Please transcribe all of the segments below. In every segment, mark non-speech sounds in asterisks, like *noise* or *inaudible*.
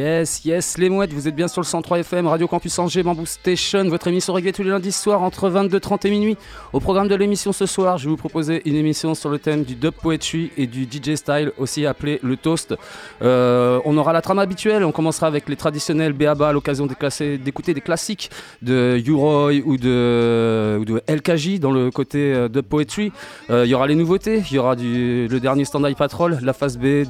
Yes, yes, les mouettes, vous êtes bien sur le 103 FM, Radio Campus Angers, Bamboo Station, votre émission réglée tous les lundis soirs entre 22h30 et minuit. Au programme de l'émission ce soir, je vais vous proposer une émission sur le thème du dub poetry et du DJ style, aussi appelé le toast. Euh, on aura la trame habituelle, on commencera avec les traditionnels BABA à l'occasion d'écouter des classiques de U-Roy ou de, ou de LKJ dans le côté euh, dub poetry. Euh, Il y aura les nouveautés, il y aura le dernier Stand-By Patrol, la phase B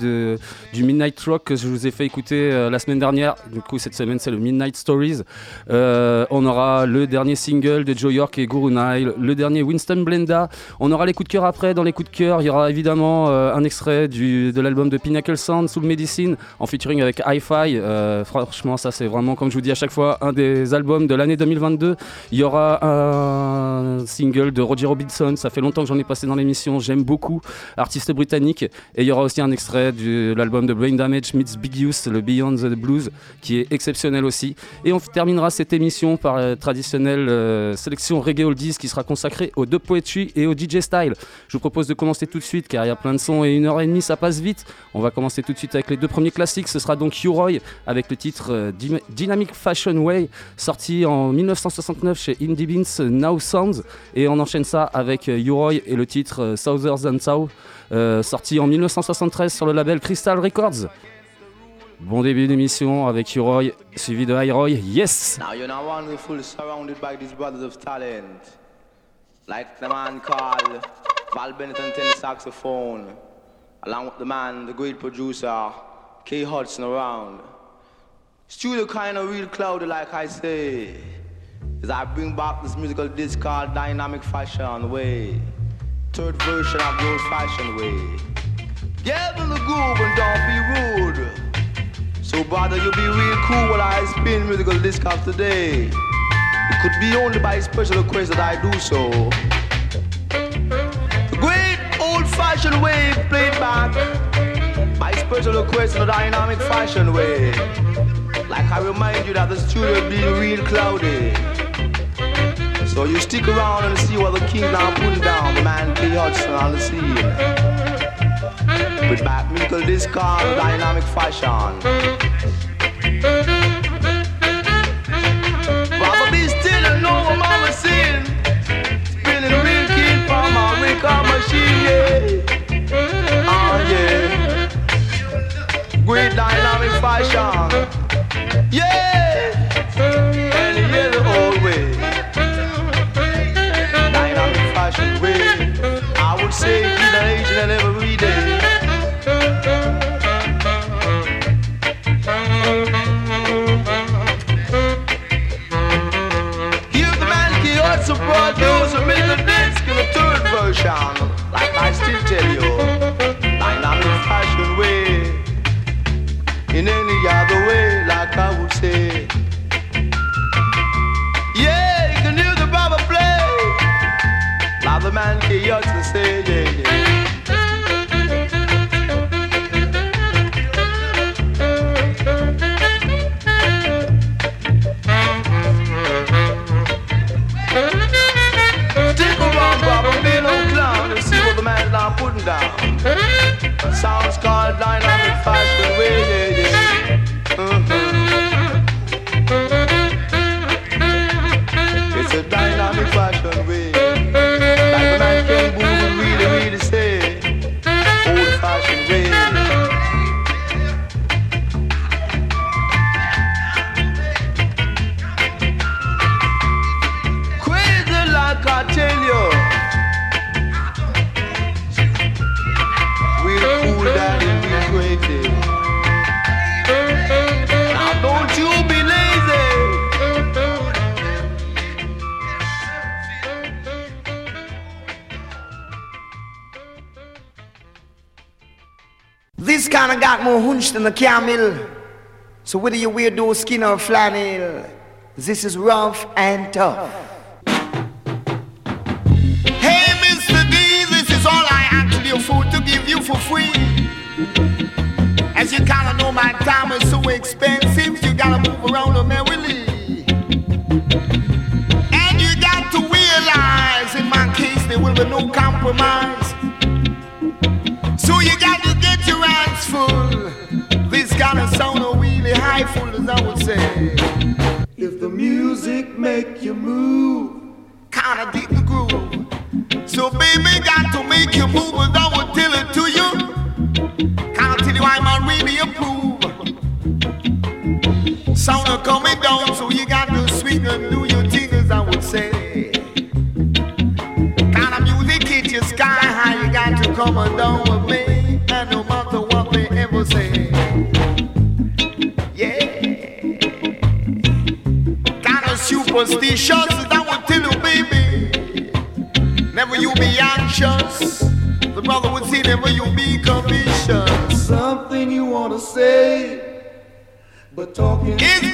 du Midnight Rock que je vous ai fait écouter la semaine dernière. Du coup, cette semaine, c'est le Midnight Stories. Euh, on aura le dernier single de Joe York et Guru Nile, le dernier Winston Blenda. On aura les coups de cœur après. Dans les coups de cœur, il y aura évidemment euh, un extrait du, de l'album de Pinnacle Sound, Soul Medicine, en featuring avec Hi-Fi. Euh, franchement, ça, c'est vraiment, comme je vous dis à chaque fois, un des albums de l'année 2022. Il y aura un single de Roger Robinson. Ça fait longtemps que j'en ai passé dans l'émission. J'aime beaucoup. Artiste britannique. Et il y aura aussi un extrait de l'album de Brain Damage meets Big Use, le Beyond the Blues, qui est exceptionnel aussi. Et on terminera cette émission par la traditionnelle euh, sélection reggae oldies qui sera consacrée au dub poetry et au DJ style. Je vous propose de commencer tout de suite car il y a plein de sons et une heure et demie ça passe vite. On va commencer tout de suite avec les deux premiers classiques. Ce sera donc U-Roy avec le titre euh, Dy- Dynamic Fashion Way sorti en 1969 chez Indie Beans Now Sounds et on enchaîne ça avec euh, U-Roy et le titre euh, Southern South euh, sorti en 1973 sur le label Crystal Records. Bon début d'émission avec U-Roy suivi de I-Roy. Yes! Now you're not wonderful, surrounded by these brothers of talent. Like the man called Val Bennett on saxophone. Along with the man, the great producer, K Hudson around. Studio kind of real cloudy, like I say. As I bring back this musical disc called Dynamic Fashion Way. Third version of the old fashioned way. Get in the groove and don't be rude. So brother, you'll be real cool while I spin musical disc of today. It could be only by special request that I do so. The great old-fashioned way played back by special request in a dynamic fashion way. Like I remind you that the studio be real cloudy. So you stick around and see what the king now putting down, the man K. Hudson on the scene. With back musical disc dynamic fashion. Baba be still and what mama sing. Spinning kid from a record machine, yeah. Oh yeah. Great dynamic fashion. Yeah. And hear the old way. Dynamic fashion way. I would say keep the age and every hunch than camel. So whether you wear those skin or flannel, this is rough and tough. Talking. Is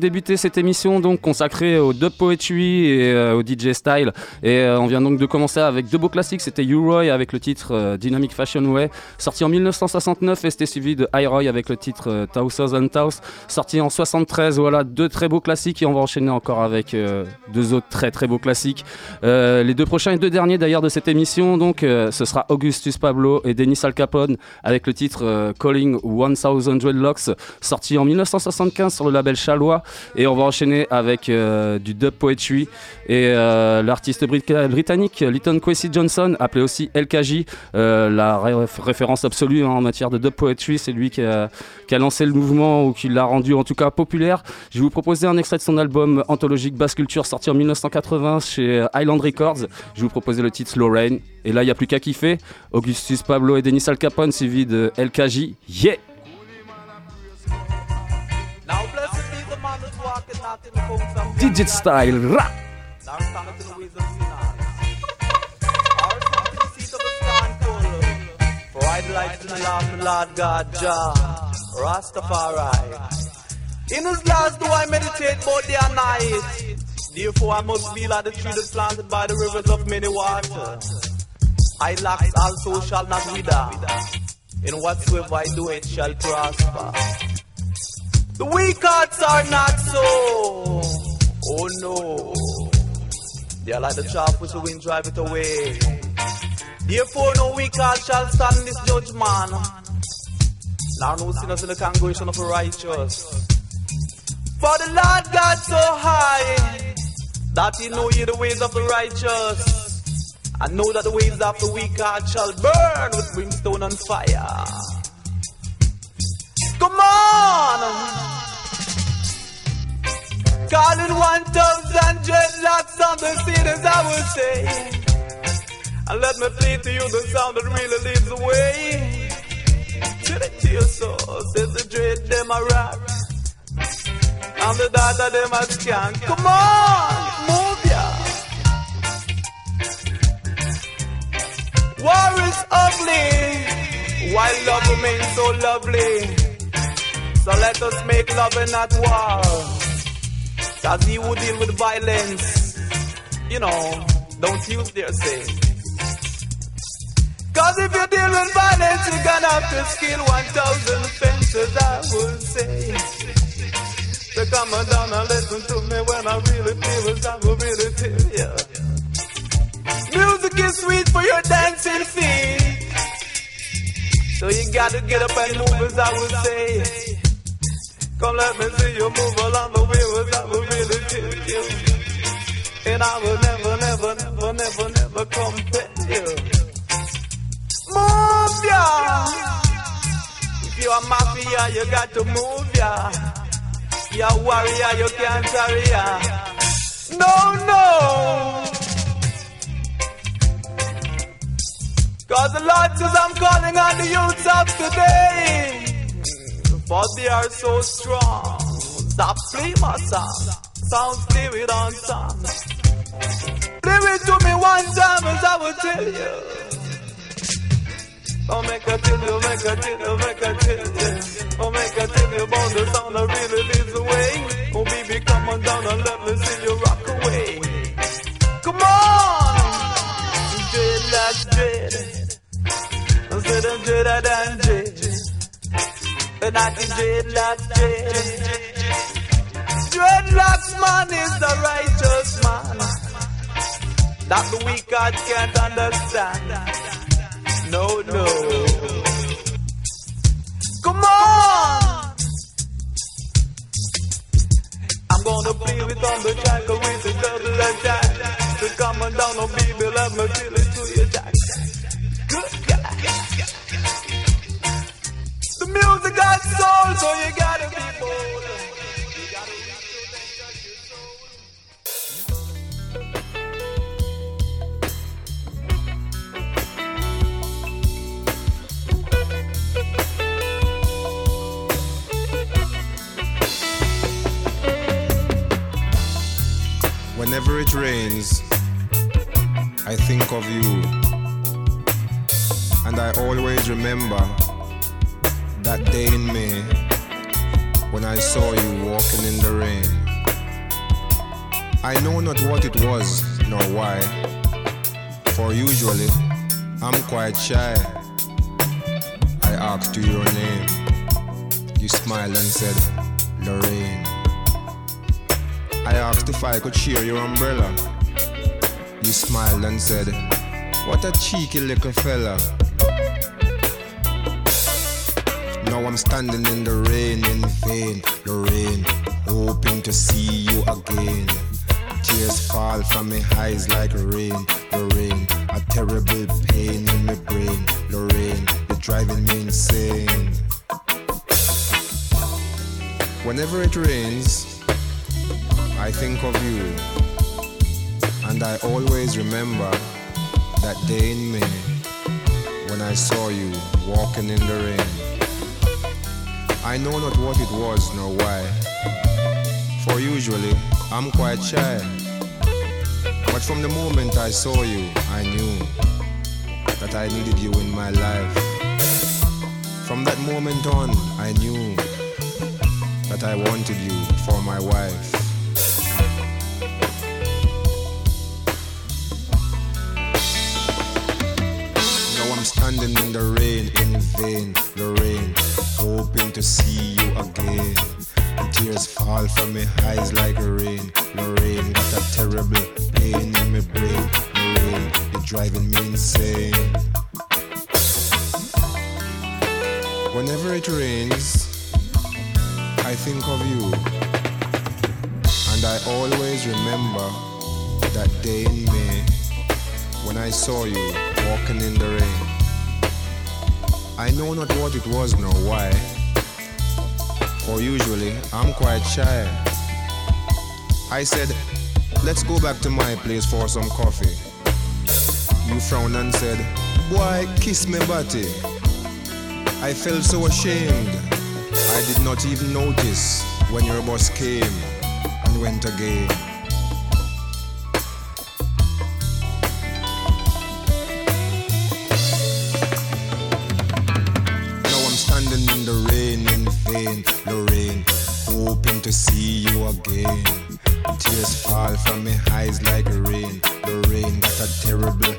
de débuter cette émission donc consacrée au dub poetry et euh, au DJ style. Et euh, on vient donc de commencer avec deux beaux classiques, c'était U-Roy avec le titre euh, Dynamic Fashion Way sorti en 1969 et c'était suivi de I-Roy avec le titre euh, Tausers and Taus sorti en 73, voilà deux très beaux classiques et on va enchaîner encore avec deux autres très très beaux classiques. Les deux prochains et deux derniers d'ailleurs de cette émission donc ce sera Augustus Pablo et Denis Al Capone avec le titre Calling 1000 Dreadlocks sorti en 1975 sur le label Chalois et on va enchaîner avec euh, du dub poetry. Et euh, l'artiste brit- britannique Lytton Kwesi Johnson appelé aussi LKJ euh, la ré- référence absolue hein, en matière de dub poetry. C'est lui qui a, qui a lancé le mouvement ou qui l'a rendu en tout cas populaire. Je vais vous proposer un extrait de son album anthologique Basse Culture sorti en 1980 chez Island Records. Je vais vous proposer le titre Slow Rain et là il n'y a plus qu'à kiffer. Augustus Pablo et Denis Al Capone suivi de LKJ yeah delight in the law of the Lord God Jah. Rastafari. In his laws do I meditate both day and night. Therefore I must be like the tree that's planted by the rivers of many waters. I lack also shall not wither. In whatsoever I do it shall prosper. The weak hearts are not so. Oh no. They are like the chaff which the wind drive it away. Therefore no weak heart shall stand this judgment. Now no sinners in the congregation of the righteous. For the Lord God so high that he know you the ways of the righteous. I know that the ways of the weak heart shall burn with brimstone and fire. Come on! Calling 1,000 dreadlocks on the cities, I will say. And let me play to you the sound that really leads the way. To the to your soul, says the dread, them a rock. And the data, them a scan. Come on, move ya. War is ugly, while love remains so lovely. So let us make love and not war. Cause he who deal with violence, you know, don't use their say. Cause if you deal with violence, you're gonna have to scale 1,000 fences, I would say. So come on down and listen to me when I really feel as I will really feel, yeah. Music is sweet for your dancing feet. So you gotta get up and move as I would say. Come let me see you move along the way as I will really feel you. And I will never, never, never, never, never compare you. Move ya! If you're a mafia, you got to move ya. You're a warrior, you can't carry ya. No, no! Cause the Lord says I'm calling on the youths of today. For they are so strong. Stop playing my song. Sound spirit on song. Play it to me one time as I will tell you. Oh, make a tell you, make a tell you, make a tell you. Oh, make a tell you about the sound that really leads the way. Oh, baby, come on down and let me see you rock away. Come on! Dread like dread. Instead of dreader than dread. And I can dreadlocks dread. Dreadlocks man is the righteous man. That the weak heart can't understand. No, no. Come on! I'm gonna play with on the track with the double attack. So come on down, oh baby, let me feel it to your jack. Music got soul, so you gotta be bold. Whenever it rains, I think of you. And I always remember that day in May when I saw you walking in the rain. I know not what it was nor why, for usually I'm quite shy. I asked you your name. You smiled and said, Lorraine. I asked if I could share your umbrella. You smiled and said, What a cheeky little fella. Now I'm standing in the rain in vain, Lorraine, hoping to see you again. Tears fall from my eyes like rain, Lorraine. A terrible pain in my brain, Lorraine. You're driving me insane. Whenever it rains, I think of you, and I always remember that day in May when I saw you walking in the rain. I know not what it was nor why, for usually I'm quite shy. But from the moment I saw you, I knew that I needed you in my life. From that moment on, I knew that I wanted you for my wife. I'm standing in the rain in vain, Lorraine, hoping to see you again. And tears fall from my eyes like rain, Lorraine. Got a terrible pain in my brain, Lorraine. You're driving me insane. Whenever it rains, I think of you, and I always remember that day in May when I saw you walking in the rain. I know not what it was nor why, for usually I'm quite shy. I said, let's go back to my place for some coffee. You frowned and said, boy, kiss me body. I felt so ashamed. I did not even notice when your boss came and went again. Tears fall from my eyes like rain. The rain got a terrible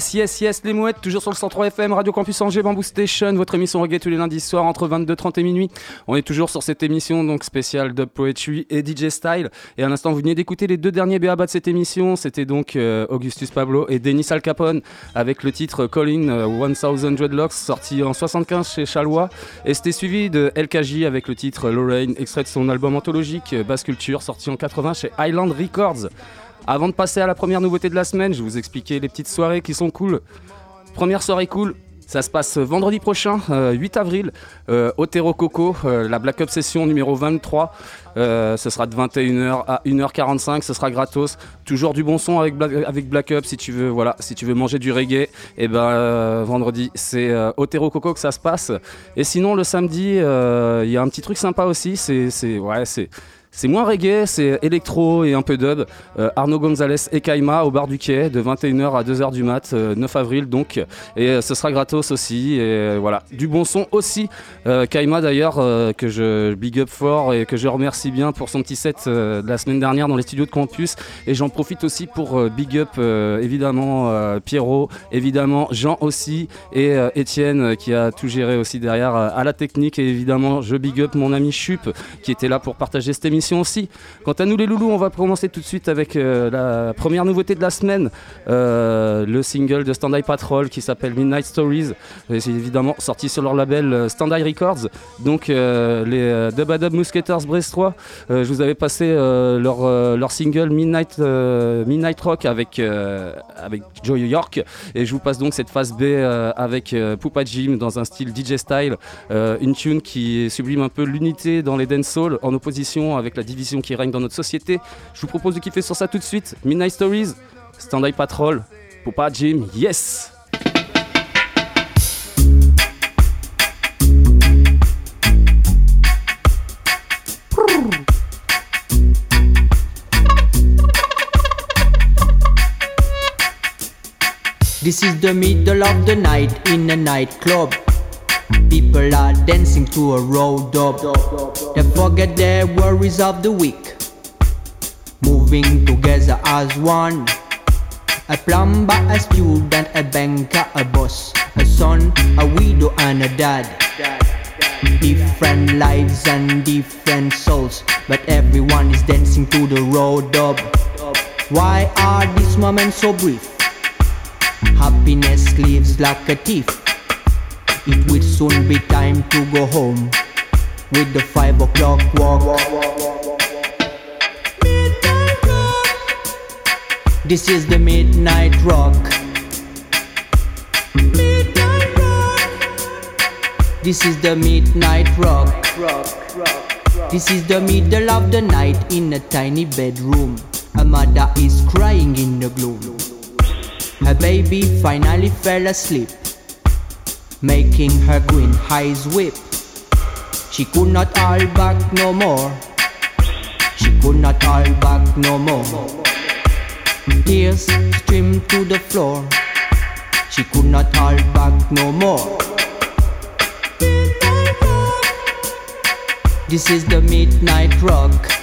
Yes, yes, yes, les mouettes, toujours sur le 103 FM, Radio Campus Angers, Bamboo Station, votre émission reggae tous les lundis soirs entre 22h30 et minuit. On est toujours sur cette émission donc spéciale Dub Poetry et DJ Style. Et à l'instant, vous venez d'écouter les deux derniers BABA de cette émission. C'était donc euh, Augustus Pablo et Denis Al Capone avec le titre Calling euh, 1000 Dreadlocks sorti en 75 chez Chalois. Et c'était suivi de LKJ avec le titre Lorraine, extrait de son album anthologique euh, Basse Culture sorti en 80 chez Island Records. Avant de passer à la première nouveauté de la semaine, je vais vous expliquer les petites soirées qui sont cool. Première soirée cool, ça se passe vendredi prochain, euh, 8 avril, euh, au Terro Coco, euh, la Black Up Session numéro 23. Euh, ce sera de 21h à 1h45, ce sera gratos. Toujours du bon son avec Black, avec Black Up si tu veux, voilà, si tu veux manger du reggae. Et ben euh, vendredi, c'est euh, au Coco que ça se passe. Et sinon le samedi, euh, il y a un petit truc sympa aussi. C'est, c'est, ouais, c'est. C'est moins reggae, c'est électro et un peu dub. Arnaud Gonzalez et Kaima au bar du quai de 21h à 2h du mat, euh, 9 avril donc. Et ce sera gratos aussi. Et voilà, du bon son aussi. Kaima d'ailleurs, que je big up fort et que je remercie bien pour son petit set euh, de la semaine dernière dans les studios de campus. Et j'en profite aussi pour euh, big up euh, évidemment Pierrot, évidemment Jean aussi et Étienne qui a tout géré aussi derrière à la technique. Et évidemment, je big up mon ami Chup qui était là pour partager cette émission aussi. Quant à nous les loulous, on va commencer tout de suite avec la première nouveauté de la semaine, le single de Stand Eye Patrol qui s'appelle Midnight Stories. C'est évidemment sorti sur leur label Stand Eye Records. Donc les Dub Dub Mousquetaires Brestois, euh, je vous avais passé euh, leur, euh, leur single Midnight, Rock avec, avec Joe York. Et je vous passe donc cette phase B avec Poupa Jim dans un style DJ style, une tune qui sublime un peu l'unité dans les dancehall en opposition avec la division qui règne dans notre société. Je vous propose de kiffer sur ça tout de suite. Midnight Stories, Stand Eye Patrol, Poupa Jim, yes! This is the middle of the night in a nightclub. People are dancing to a road up. They forget their worries of the week. Moving together as one. A plumber, a student, a banker, a boss, a son, a widow, and a dad. Different lives and different souls, but everyone is dancing to the road up. Why are these moments so brief? Happiness leaves like a thief. It will soon be time to go home with the five o'clock walk. This is the midnight rock. This is the midnight rock. This is the middle of the night in a tiny bedroom. A mother is crying in the gloom. Her baby finally fell asleep, making her green eyes weep. She could not hold back no more. She could not hold back no more. Tears streamed to the floor. She could not hold back no more. This is the midnight rock.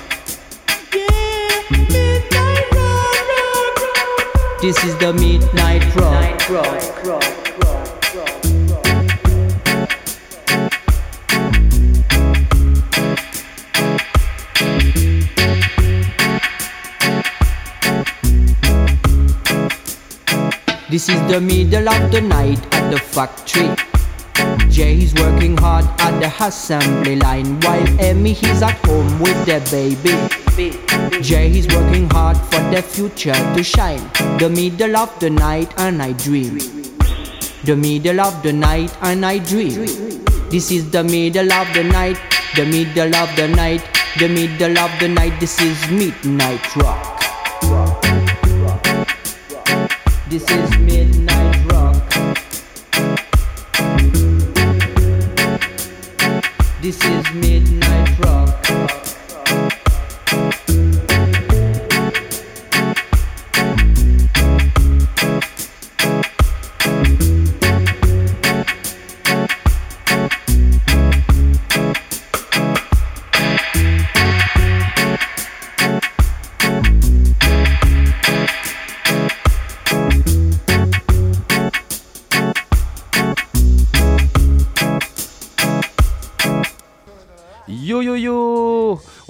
This is the midnight rock. This is the middle of the night at the factory. Jay is working hard at the assembly line while Emmy is at home with their baby. Jay is working hard for the future to shine. The middle of the night and I dream. The middle of the night and I dream. This is the middle of the night, the middle of the night, the middle of the night. This is midnight rock. This is midnight rock. This is midnight rock.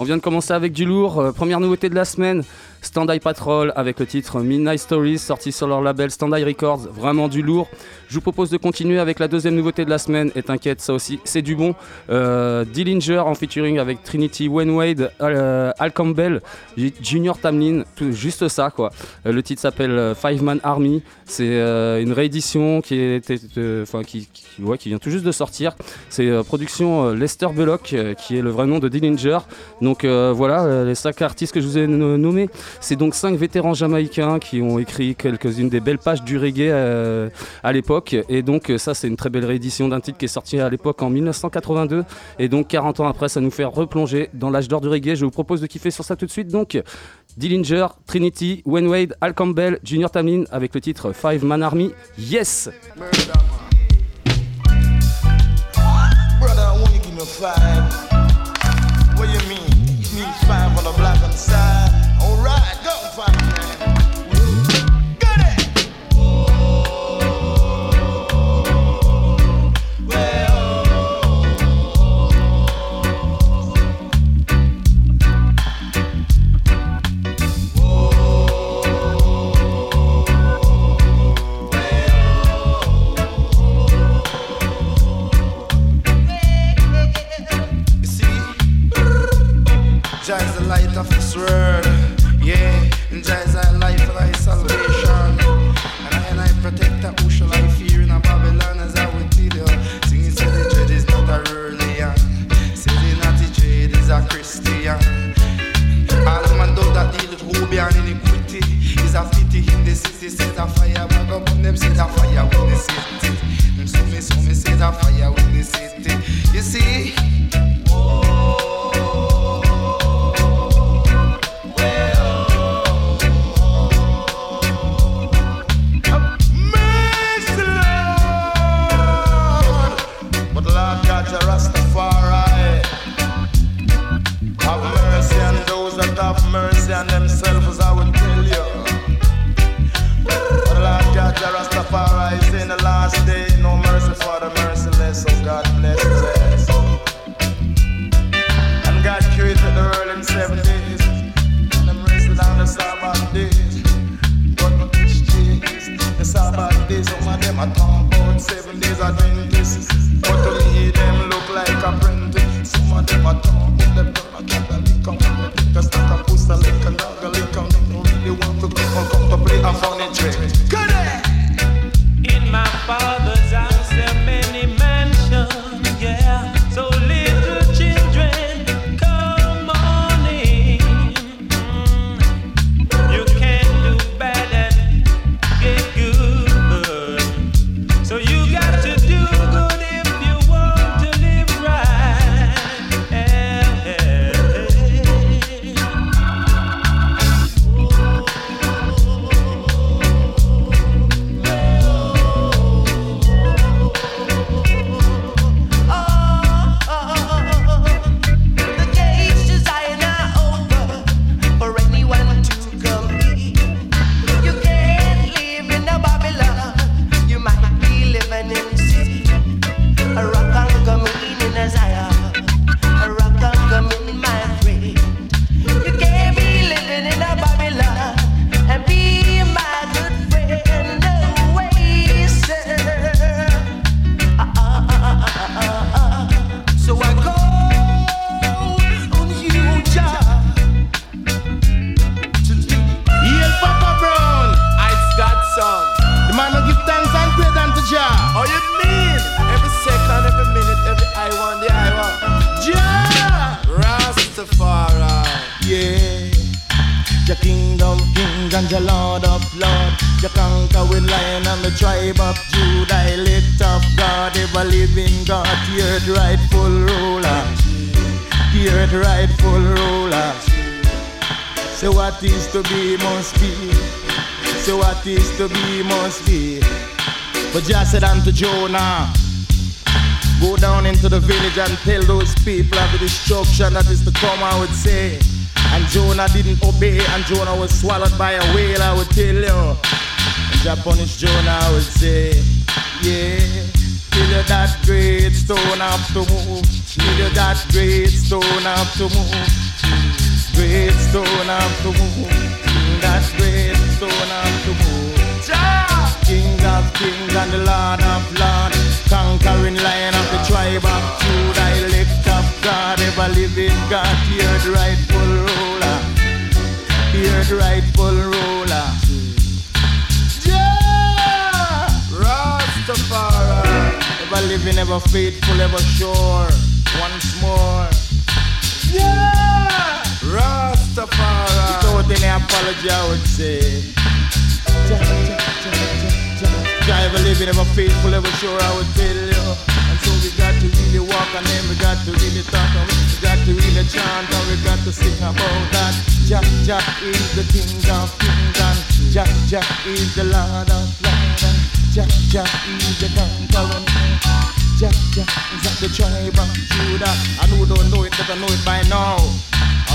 Vient de commencer avec du lourd. Euh, première nouveauté de la semaine, Stand Eye Patrol avec le titre Midnight Stories sorti sur leur label Stand Eye Records. Vraiment du lourd. Je vous propose de continuer avec la deuxième nouveauté de la semaine. Et t'inquiète, ça aussi, c'est du bon. Euh, Dillinger en featuring avec Trinity Wade, euh, Al Campbell, Junior Tamlin, tout, juste ça quoi. Euh, le titre s'appelle euh, Five Man Army. C'est une réédition qui, était, enfin, qui, ouais, qui vient tout juste de sortir. C'est production Lester Belloc, qui est le vrai nom de Dillinger. Donc voilà, les cinq artistes que je vous ai no- nommés, c'est donc cinq vétérans jamaïcains qui ont écrit quelques-unes des belles pages du reggae euh, à l'époque. Et donc euh, ça, c'est une très belle réédition d'un titre qui est sorti à l'époque en 1982. Et donc 40 ans après, ça nous fait replonger dans l'âge d'or du reggae. Je vous propose de kiffer sur ça tout de suite. Donc Dillinger, Trinity, Wayne Wade, Al Campbell, Junior Tamlin avec le titre Five Man Army. Yes! World. Yeah, and Jonah, Go down into the village and tell those people of the destruction that is to come, I would say. And Jonah didn't obey, and Jonah was swallowed by a whale, I would tell you. And Jah punish Jonah, I would say. Yeah, till you that great stone have to move. Till you that great stone have to move. Great stone have to move. That great stone have to move. Of kings and the Lord of lords. Conquering lion of the tribe of Judah, elect of God, ever living God, the rightful ruler, the rightful ruler. Yeah, Rastafari, ever living, ever faithful, ever sure. Once more, yeah, Rastafari. Without any apology, I would say. Ja, ja, ja, ja, Jah ever living, ever faithful, ever sure, I would tell you. And so we got to really walk and then we got to really talk and we got to really chant and we got to sing about that. Jah Jah is the King of kings and Jah Jah is the Lord of lords and Jah Jah is the conqueror. Jah Jah is of the tribe of Judah. And who don't know it, better know it by now.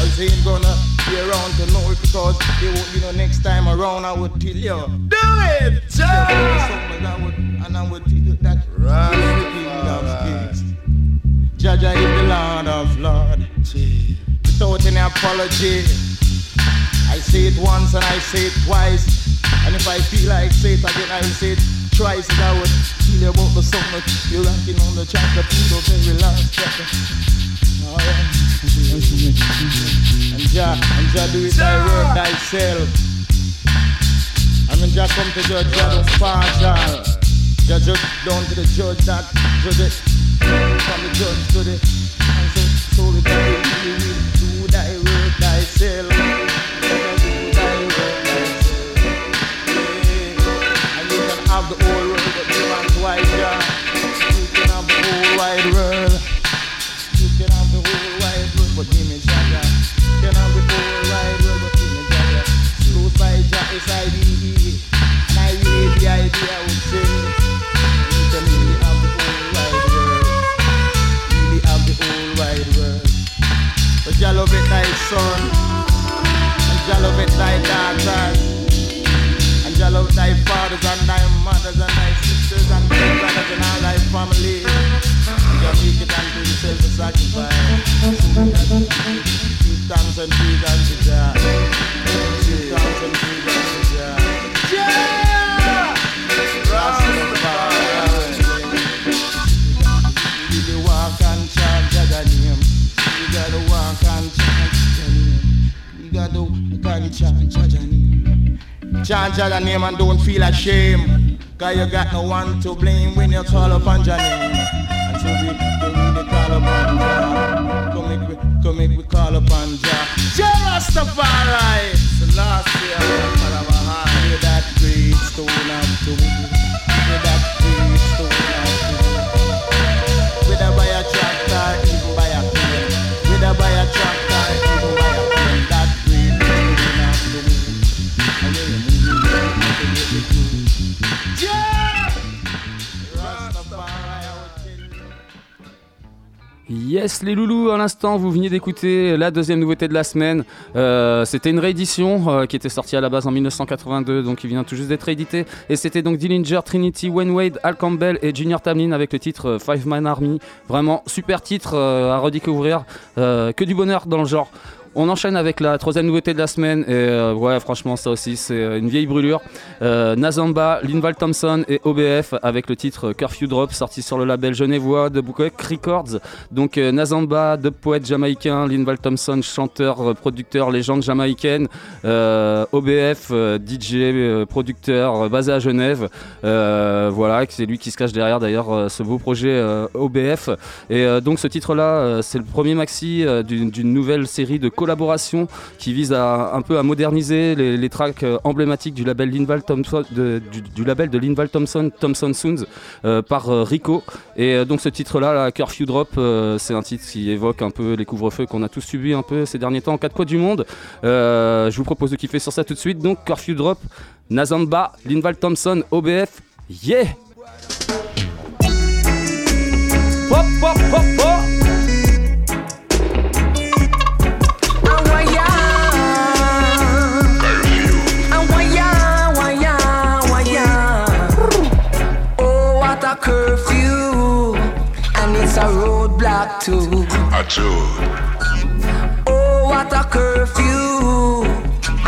I was ain't gonna be around to know it because they won't be no next time around. I would tell you, do it, Jah. And I would, and I would tell you that right. the King of Kings. Jaja is the Lord of Lord. Without any apology, I say it once and I say it twice. And if I feel like say it again, I will say it twice. And I would tell you about the song that you're rocking on the to the very last chapter. And Jah, and Jah do it thy work thyself. And when Jah come to judge, Jah don't partial. Jah judge down to the judge that judge it. From the judge to the and so so we got to love it thy daughters. And Jah love thy fathers and thy mothers and thy sisters and thy brothers and all thy family. And Jah make it unto himself a sacrifice. Give thanks unto Jah. Give thanks unto Jah. Yeah! Rastafari. Really walk and Jah. You gotta and Jah. You gotta chant Jah name. And don't feel ashamed. Cause you got no one to blame when you call upon Jah name. And so we, we really call upon Jah. Come make we, come make we call upon Jah. Jah Rastafari. Selassie, Paramahai. Les loulous, à l'instant, vous veniez d'écouter la deuxième nouveauté de la semaine. Euh, c'était une réédition euh, qui était sortie à la base en 1982, donc qui vient tout juste d'être réédité. Et c'était donc Dillinger, Trinity, Wayne Wade, Al Campbell et Junior Tamlin avec le titre euh, Five Man Army. Vraiment super titre à redécouvrir, que du bonheur dans le genre. On enchaîne avec la troisième nouveauté de la semaine et euh, ouais franchement ça aussi c'est euh, une vieille brûlure. Euh, Nazamba, Linval Thompson et OBF avec le titre Curfew Drop sorti sur le label genevois de Bookwick Records. Donc euh, Nazamba, de poète jamaïcain, Linval Thompson, chanteur, producteur, légende jamaïcaine, OBF, DJ, producteur basé à Genève. Voilà, c'est lui qui se cache derrière d'ailleurs ce beau projet OBF. Et donc ce titre-là, c'est le premier maxi d'une nouvelle série de collaboration qui vise à un peu à moderniser les, tracks euh, emblématiques du label Linval Thompson, de, du, label de Linval Thompson, Thompson Sounds, euh, par euh, Rico. Et donc ce titre-là, la Curfew Drop, c'est un titre qui évoque un peu les couvre-feux qu'on a tous subis un peu ces derniers temps en quatre coins du monde. Je vous propose de kiffer sur ça tout de suite. Donc Curfew Drop, Nazamba, Linval Thompson, OBF, yeah! Roadblock too. Oh, what a curfew,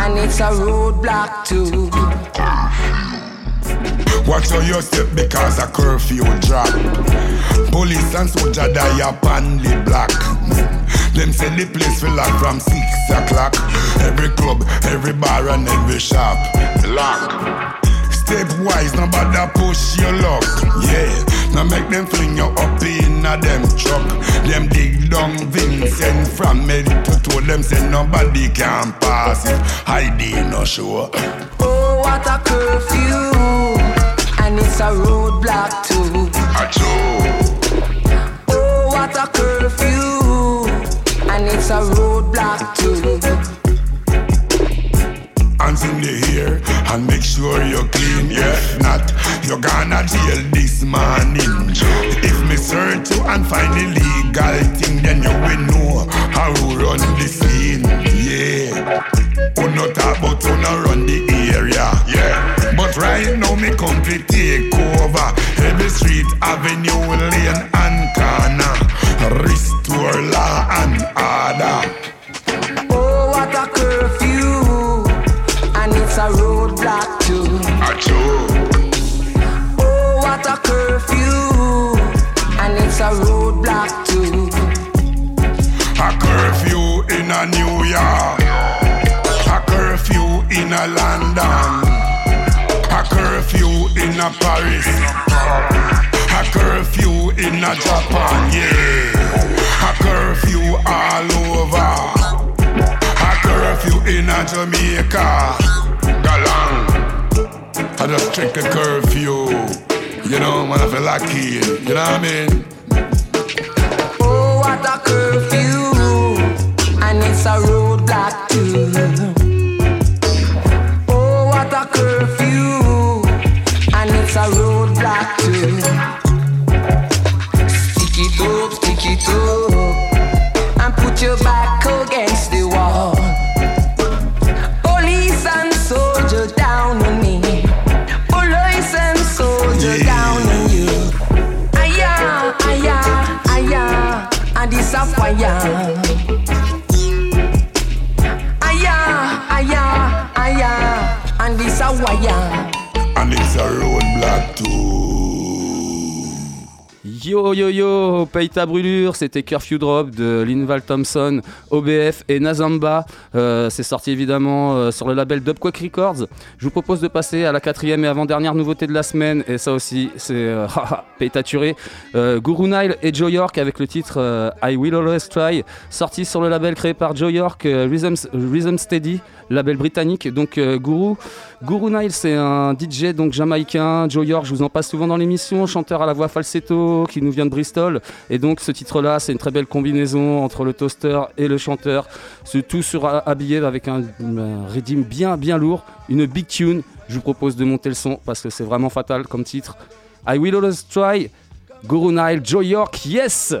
and it's a roadblock too. Watch how you step because a curfew drop. Police and soldier die upon the block. Them say the place will lock from six o'clock. Every club, every bar and every shop lock. Step wise, no bother push your luck. Yeah, now make them fling you up in a them truck. Them dig down Vincent from medical to them say nobody can pass it. Hiding no show. Oh, what a curfew, and it's a roadblock too. Oh, what a curfew, and it's a roadblock too. hands in the air and make sure you're clean. Yeah, not, you're gonna jail this morning. If me search you and find illegal thing, then you will know how to run the scene. Yeah. Who not about who not run the area. Yeah. But right now me come to take over every street, avenue, lane and corner. Restore law and order. Oh, what a curfew, and it's a roadblock too. A curfew in a New York. A curfew in a London. A curfew in a Paris. A curfew in a Japan, yeah. A curfew all over. A curfew in a Jamaica. Galang. I just check a curfew. You know, man, I feel lucky. You know what I mean? Oh, what a curfew, and it's a roadblock too. Oh, what a curfew, and it's a roadblock too. Yo yo yo, paye ta brûlure, c'était Curfew Drop de Linval Thompson, OBF et Nazamba. Euh, c'est sorti évidemment euh, sur le label Dubquack Records. Je vous propose de passer à la quatrième et avant-dernière nouveauté de la semaine, et ça aussi c'est euh, *laughs* haha, paye ta turé. Euh, Guru Nile et Joe York avec le titre I Will Always Try, sorti sur le label créé par Joe York, Rhythm, Rhythm Steady, label britannique. Donc Guru, Guru Nile c'est un DJ donc jamaïcain, Joe York, je vous en passe souvent dans l'émission, chanteur à la voix falsetto qui nous vient de Bristol. Et donc ce titre-là, c'est une très belle combinaison entre le toaster et le chanteur. C'est tout sur habillé avec un, un bien bien lourd, une big tune. Je vous propose de monter le son parce que c'est vraiment fatal comme titre. I will always try. Guru Nile, Joe York, yes!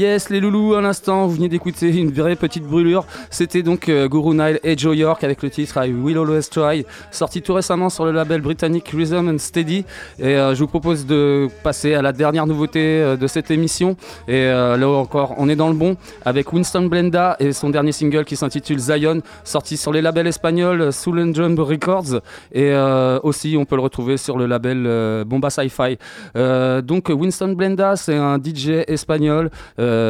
Yes, les loulous, à l'instant, vous venez d'écouter une vraie petite brûlure. C'était donc euh, Guru Nile et Joe York avec le titre I Will Always Try, sorti tout récemment sur le label britannique Rhythm and Steady. Et euh, je vous propose de passer à la dernière nouveauté euh, de cette émission. Et là encore, on est dans le bon avec Winston Blenda et son dernier single qui s'intitule Zion, sorti sur les labels espagnols Soul and Drum Records. Et aussi, on peut le retrouver sur le label Bomba Sci-Fi. Donc, Winston Blenda, c'est un DJ espagnol.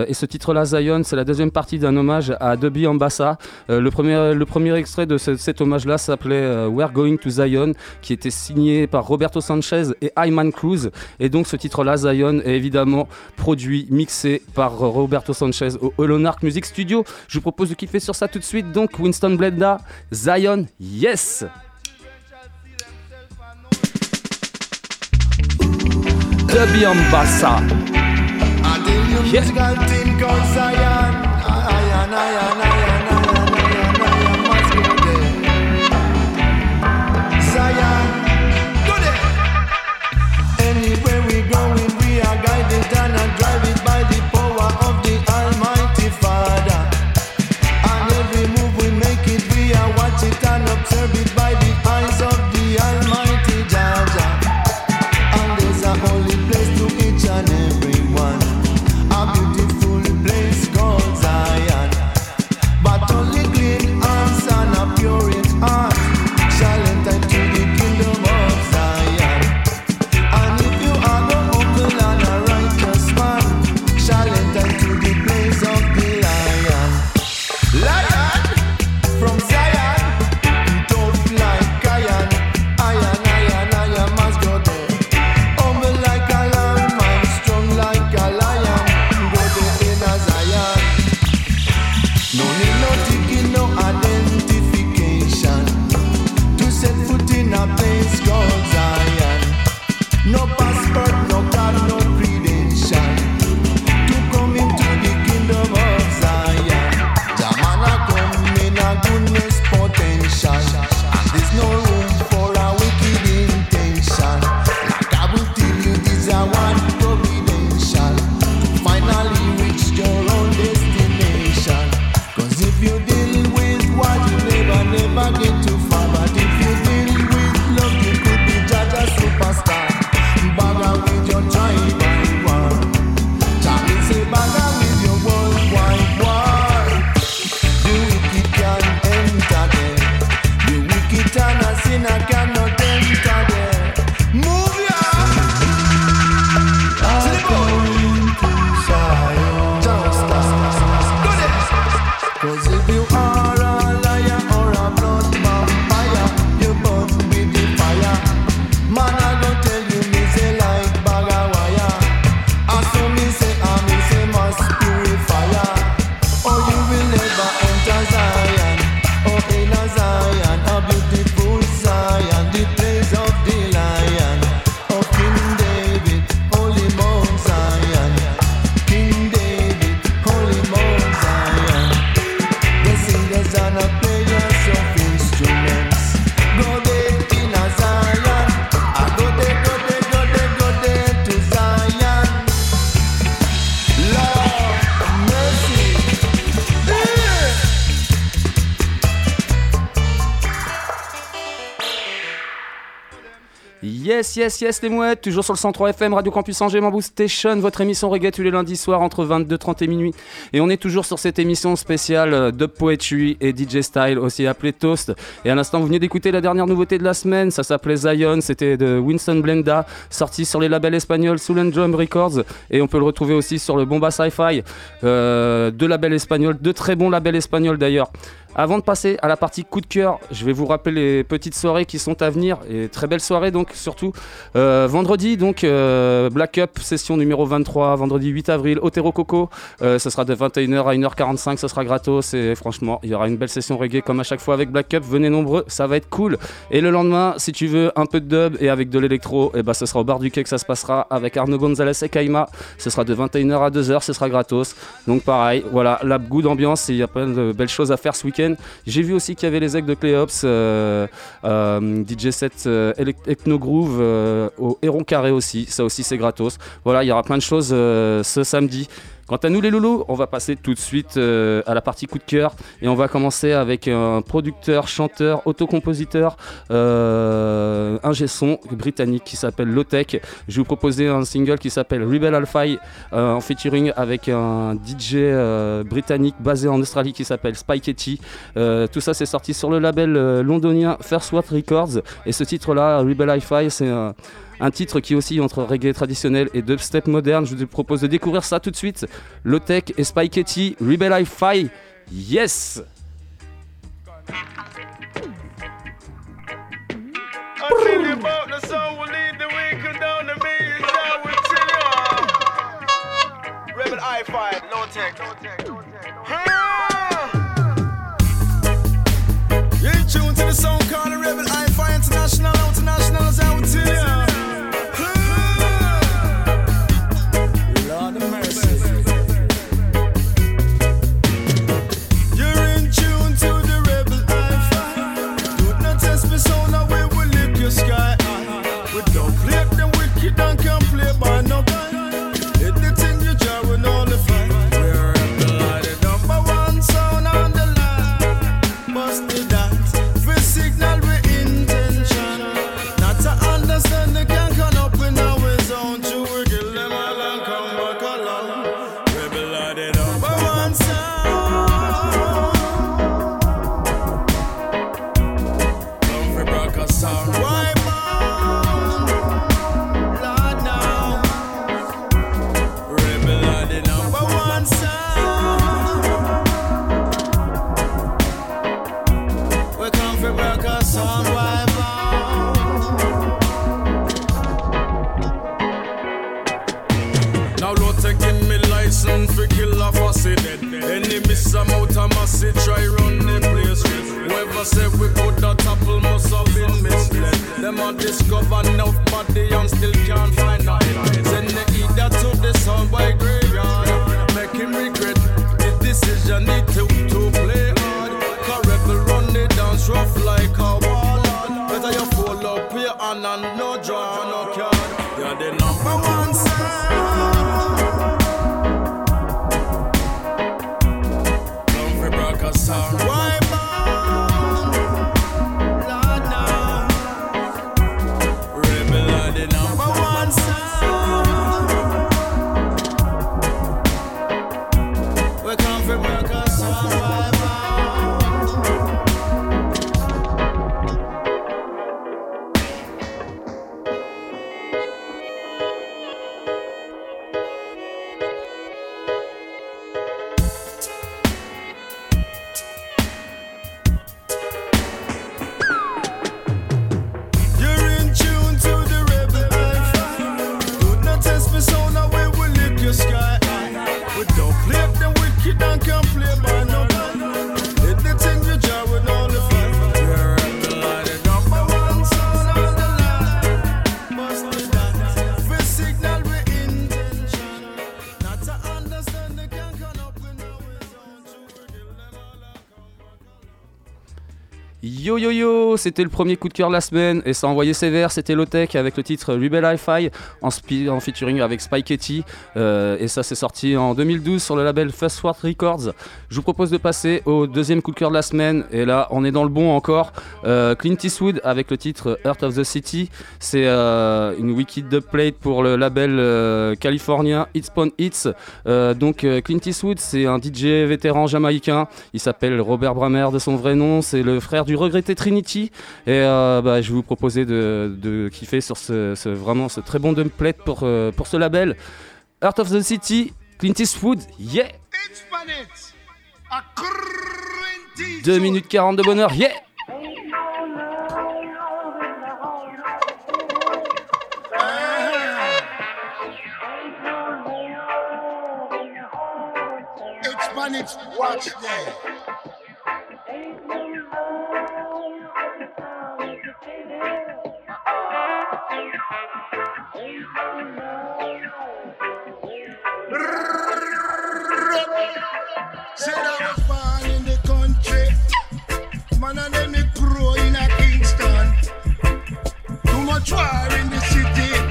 Et ce titre-là, Zion, c'est la deuxième partie d'un hommage à Debbie Ambassa. Euh, le, premier, le premier extrait de ce- cet hommage-là s'appelait euh, We're Going to Zion, qui était signé par Roberto Sanchez et Ayman Cruz. Et donc, ce titre-là, Zion, est évidemment produit, mixé par euh, Roberto Sanchez au Holonark Music Studio. Je vous propose de kiffer sur ça tout de suite. Donc, Winston Blenda, Zion, yes! Debbie Ambassa. Musical thing called Zion. Yes, yes, yes, les mouettes, toujours sur le 103 FM, Radio Campus Angers, Bamboo Station, votre émission reggae tous les lundis soirs entre 22h30 et minuit. Et on est toujours sur cette émission spéciale euh, Dub Poetry et DJ Style, aussi appelée Toast. Et à l'instant, vous venez d'écouter la dernière nouveauté de la semaine, ça s'appelait Zion, c'était de Winston Blenda, sorti sur les labels espagnols Soul Drum Records. Et on peut le retrouver aussi sur le Bomba Sci-Fi, euh, deux labels espagnols, deux très bons labels espagnols d'ailleurs. Avant de passer à la partie coup de cœur, je vais vous rappeler les petites soirées qui sont à venir et très belles soirées donc surtout. Euh, vendredi donc euh, Black Up session numéro 23 vendredi 8 avril Otero Coco. Euh, ce sera de 21h à 1h45 ce sera gratos et franchement il y aura une belle session reggae comme à chaque fois avec Black Up. Venez nombreux ça va être cool. Et le lendemain si tu veux un peu de dub et avec de l'électro et ben ce sera au bar du quai que ça se passera avec Arnaud Gonzalez et Kaima ce sera de 21h à 2h ce sera gratos. Donc pareil voilà la goût d'ambiance et il y a plein de belles choses à faire ce week-end j'ai vu aussi qu'il y avait les eggs de Cléops, euh, euh, DJ set euh, Ethno Groove au Héron Carré aussi. Ça aussi, c'est gratos. Voilà, il y aura plein de choses ce samedi. Quant à nous les loulous, on va passer tout de suite euh, à la partie coup de cœur et on va commencer avec un producteur, chanteur, autocompositeur, euh, ingé son britannique qui s'appelle Lotech. Je vais vous proposer un single qui s'appelle Rebel Alpha euh, en featuring avec un DJ euh, britannique basé en Australie qui s'appelle Spike Etty. Tout ça c'est sorti sur le label londonien First What Records et ce titre là, Rebel Hi-Fi, c'est un, un titre qui oscille entre reggae traditionnel et dubstep moderne. Je vous propose de découvrir ça tout de suite. Lotek et Spiketti, Rebel Hi-Fi. Yes! Hi-Fi, no tech, et tech, no Rebel Hi-Fi I. Yo yo yo, c'était le premier coup de cœur de la semaine et ça a envoyé sévère, c'était Lotech avec le titre Rebel Hi-Fi en, featuring avec Spike Etty euh, et ça c'est sorti en 2012 sur le label First World Records. Je vous propose de passer au deuxième coup de cœur de la semaine et là on est dans le bon encore. Euh, Clint Eastwood avec le titre Heart of the City, c'est euh, une wicked dubplate pour le label euh, californien Hitspawn Hits. Donc Clint Eastwood c'est un DJ vétéran jamaïcain, il s'appelle Robert Bramer de son vrai nom, c'est le frère du regretté Trinity et euh, bah, je vais vous proposer de, de kiffer sur ce, ce- vraiment ce très bon dubplate pour, euh, pour ce label. Heart of the City, Clint Eastwood, yeah Hispanics. A Clint 2 minutes 40 de bonheur, yeah watch there. Said I was born in the country. Man, me grow in a Kingston. Too much war in the city.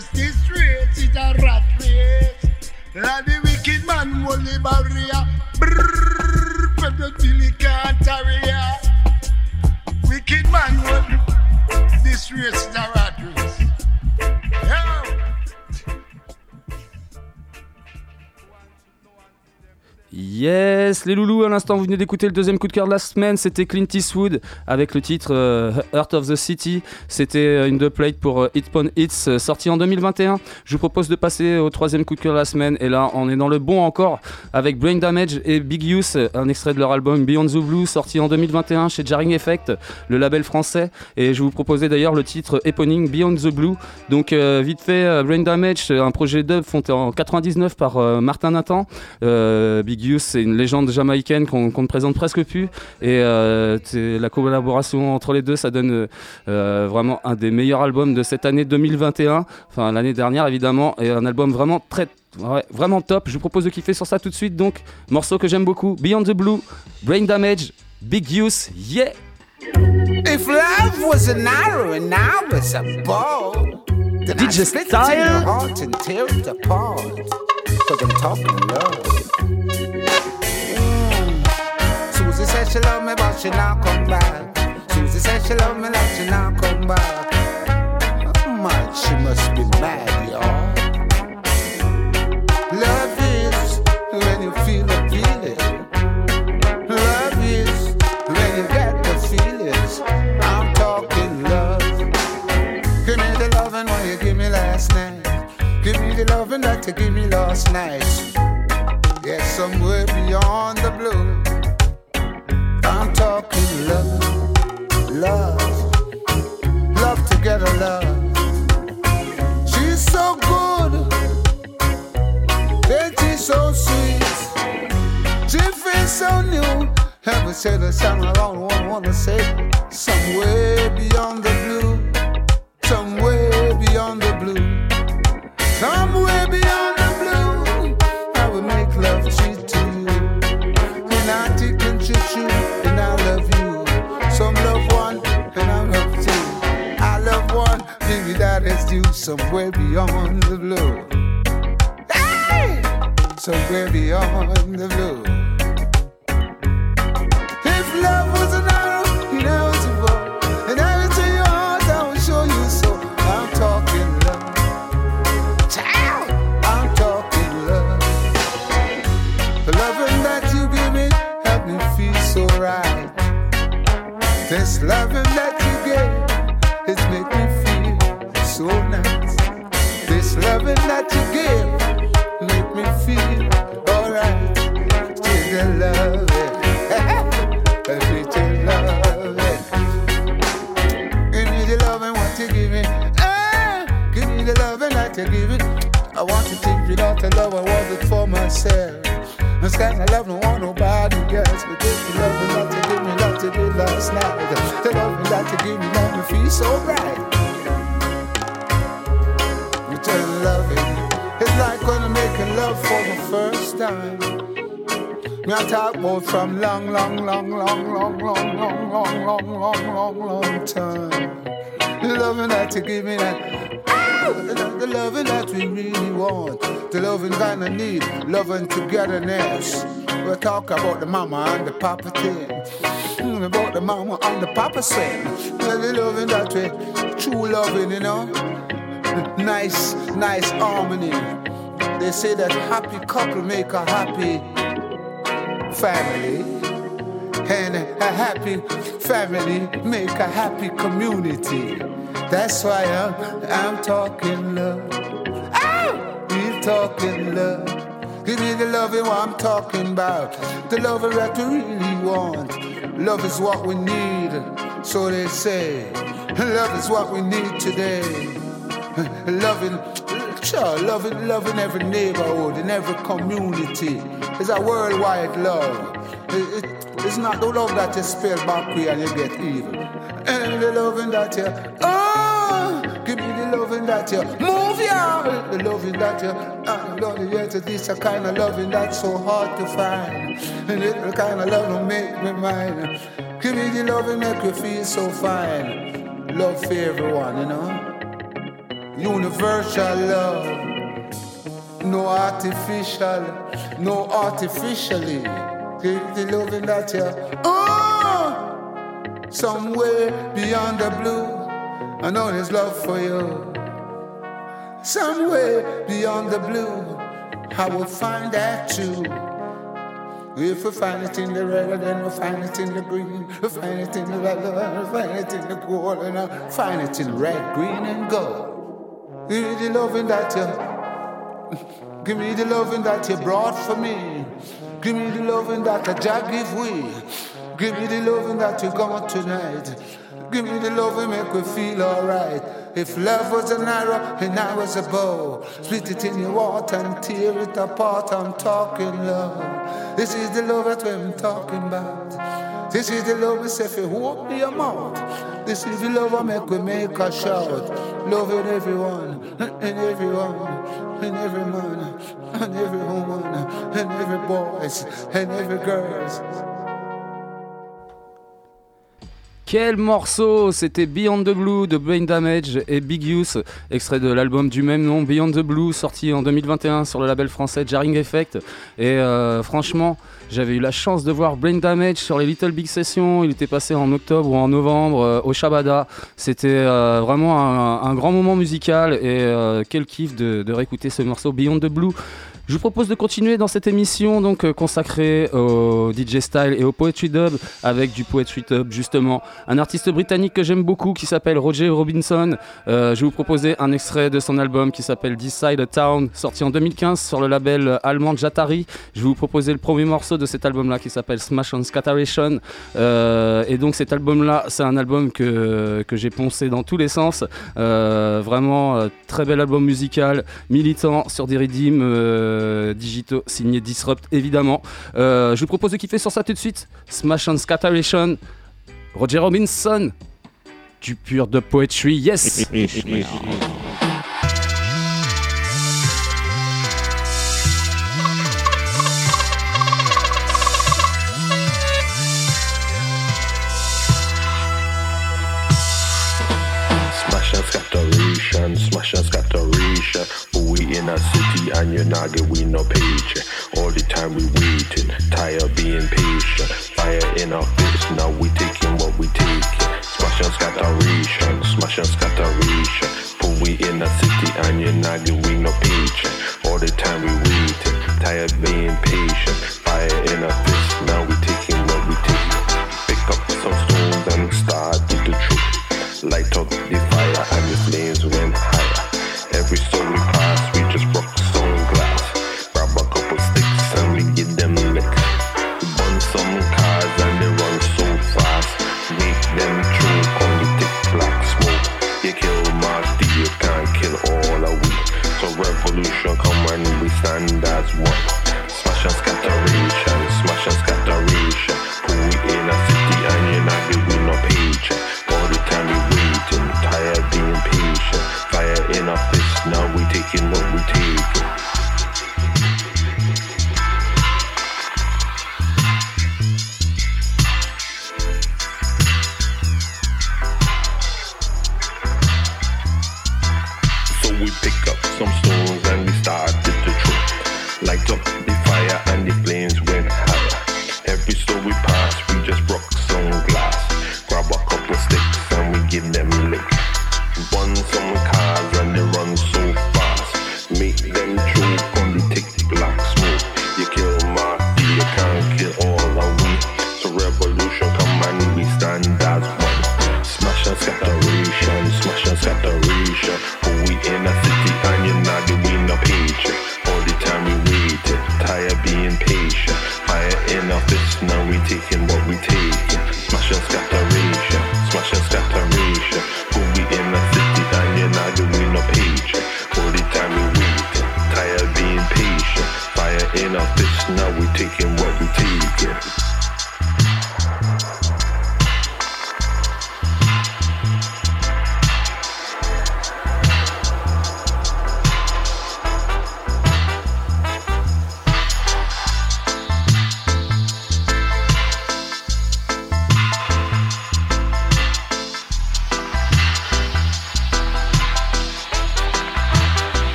Your face. This race is a rat race. And the wicked man will the barrier. Brrrr, but the Billy can't tarry. Wicked man will. This race is a rat race. Yes, les loulous, à l'instant vous venez d'écouter le deuxième coup de cœur de la semaine, c'était Clint Eastwood avec le titre euh, Heart of the City. C'était euh, une dubplate pour euh, Hit Pon Hits euh, sorti en 2021. Je vous propose de passer au troisième coup de cœur de la semaine et là on est dans le bon encore avec Brain Damage et Big Use, un extrait de leur album Beyond the Blue sorti en 2021 chez Jarring Effect, le label français. Et je vous proposais d'ailleurs le titre éponyme Beyond the Blue. Donc vite fait, Brain Damage, un projet dub fondé en 99 par Martin Nathan. Big Use, c'est une légende jamaïcaine qu'on ne présente presque plus. Et euh, la collaboration entre les deux, ça donne euh, vraiment un des meilleurs albums de cette année 2021. Enfin, l'année dernière, évidemment. Et un album vraiment très. ouais, vraiment top. Je vous propose de kiffer sur ça tout de suite. Donc, morceau que j'aime beaucoup Beyond the Blue, Brain Damage, Big Use, yeah! If love was an arrow and I was a bow, then I'd DJ split it in Style. your heart and tear it apart. Cause I'm talking love. Susie said she love me, but she not come back. Susie said she love me, but she not come back. Oh my, she must be mad, y'all. tried to give me last night. yeah, somewhere beyond the blue, I'm talking love, love, love together, love. She's so good, then she's so sweet. She feels so new. Haven't said a sound I don't wanna, wanna say. Somewhere beyond the blue, somewhere beyond the blue somewhere beyond the blue. I will make love to you, and I take and choo choo, and I love you. Some love one, and I love two. I love one, maybe that is due somewhere beyond the blue. Hey! Somewhere beyond the blue. If love love, I want it for myself. This kind of love don't want nobody else, but this the loving that you give me, that you did last night. The love loving that you give me, make me feel so right. You tell loving, it's like when I'm making love for the first time. Me I talk about from long, long, long, long, long, long, long, long, long, long, long, long time. Loving that you give me, that ah, the, loving that we really want, the loving kind of need, loving togetherness. We talk about the mama and the papa thing, Mm, about the mama and the papa thing. The loving that we true loving, you know, nice, nice harmony. They say that happy couple make a happy family. And a happy family make a happy community. That's why I'm, I'm talking love. Oh, we're talking love. Give me the love loving what I'm talking about. The love that we really want. Love is what we need. So they say. Love is what we need today. *laughs* Loving, sure, loving, loving every neighborhood in every community. It's a worldwide love. It- it- it's not the love that you spell back and you get evil. And the loving that you, oh, loving that you move ya. The loving that you, I'm loving yet. This a kind of loving that's so hard to find. And it the kind of love will make me mine. Give me the loving make you feel so fine. Love for everyone, you know. Universal love. No artificial, no artificially. Give the loving that you, oh, somewhere beyond the blue. I know there's love for you. Somewhere beyond the blue, I will find that too. If we find it in the red, then we'll find it in the green. We'll find it in the red, we'll find it in the gold, and I'll find it in red, green, and gold. Give me the loving that you, *laughs* give me the loving that you brought for me. Give me the loving that the Jah give we. Give me the loving that you got tonight. Give me the loving make we feel alright. If love was an arrow and I was a bow, split it in your water and tear it apart. I'm talking love. This is the love that I'm talking about. This is the love say if you open your mouth. This is the love I make we make a shout. Loving everyone and everyone and every man and every woman and every boys and every girls. Quel morceau C'était Beyond the Blue de Brain Damage et Big Use, extrait de l'album du même nom, Beyond the Blue, sorti en 2021 sur le label français Jarring Effect. Et euh, franchement, j'avais eu la chance de voir Brain Damage sur les Little Big Sessions. Il était passé en octobre ou en novembre euh, au Shabada. C'était euh, vraiment un, grand moment musical et quel kiff de réécouter ce morceau Beyond the Blue. Je vous propose de continuer dans cette émission donc euh, consacrée au DJ style et au poetry dub avec du poetry dub justement un artiste britannique que j'aime beaucoup qui s'appelle Roger Robinson. Euh, je vais vous proposer un extrait de son album qui s'appelle Decide a Town sorti en 2015 sur le label allemand Jatari. Je vais vous proposer le premier morceau de cet album là qui s'appelle Smash on Scatteration Euh, et donc cet album là c'est un album que, que j'ai poncé dans tous les sens. Vraiment très bel album musical militant sur des rythmes digitaux signé Disrupt évidemment. Euh, je vous propose de kiffer sur ça tout de suite. Smash and Scatteration, Roger Robinson, du pur de poetry, yes. Smash and scatteration, smash and scatteration. But we in a city and you're not get we no paycheck. All the time we waiting, tired being patient. Fire in our fist, now we taking what we taking. Smash and scatteration, smash and scatteration. But we in a city and you're not get we no paycheck. All the time we waiting, tired being patient. Fire in our fist, now as one.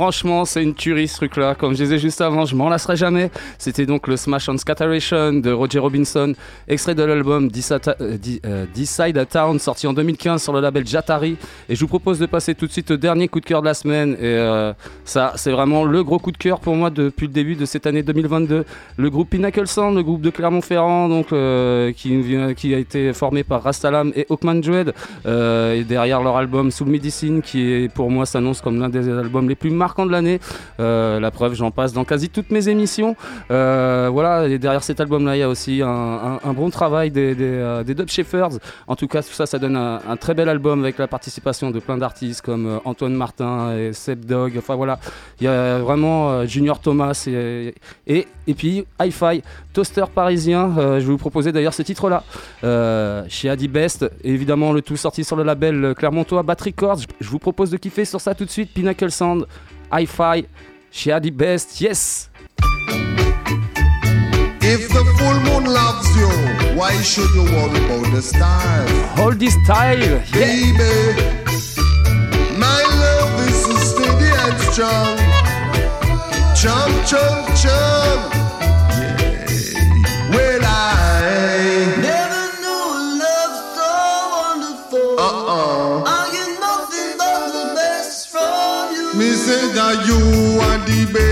Franchement, c'est une tuerie ce truc-là. Comme je disais juste avant, je m'en lasserai jamais. C'était donc le Smash on Scatteration de Roger Robinson, extrait de l'album Decide euh, Di- euh, a Town, sorti en 2015 sur le label Jatari. Et je vous propose de passer tout de suite au dernier coup de cœur de la semaine. Et euh, ça, c'est vraiment le gros coup de cœur pour moi depuis le début de cette année 2022. Le groupe Pinnacle Sound, le groupe de Clermont-Ferrand, donc euh, qui, a été formé par Rastalam et Hawkman Dread. Euh, et derrière leur album Soul Medicine, qui est pour moi s'annonce comme l'un des albums les plus marquants de l'année. Euh, la preuve, j'en passe dans quasi toutes mes émissions. Euh, voilà, et derrière cet album-là, il y a aussi un, bon travail des, des, euh, Dub. En tout cas, tout ça, ça donne un, très bel album avec la participation de plein d'artistes comme Antoine Martin et Seb Dog. Enfin voilà, il y a vraiment Junior Thomas et, et, puis Hi-Fi, Toaster parisien. Je vais vous proposer d'ailleurs ce titre-là chez Adi Best. Évidemment, le tout sorti sur le label Clermontois Bat Records. Je- Je vous propose de kiffer sur ça tout de suite. Pinnacle Sound, Hi-Fi, chez the Best. Yes! If the full moon loves you, why should you worry about the stars? Hold this style, baby. My love is so steady and strong. Chum, chum, chum. You. Are the best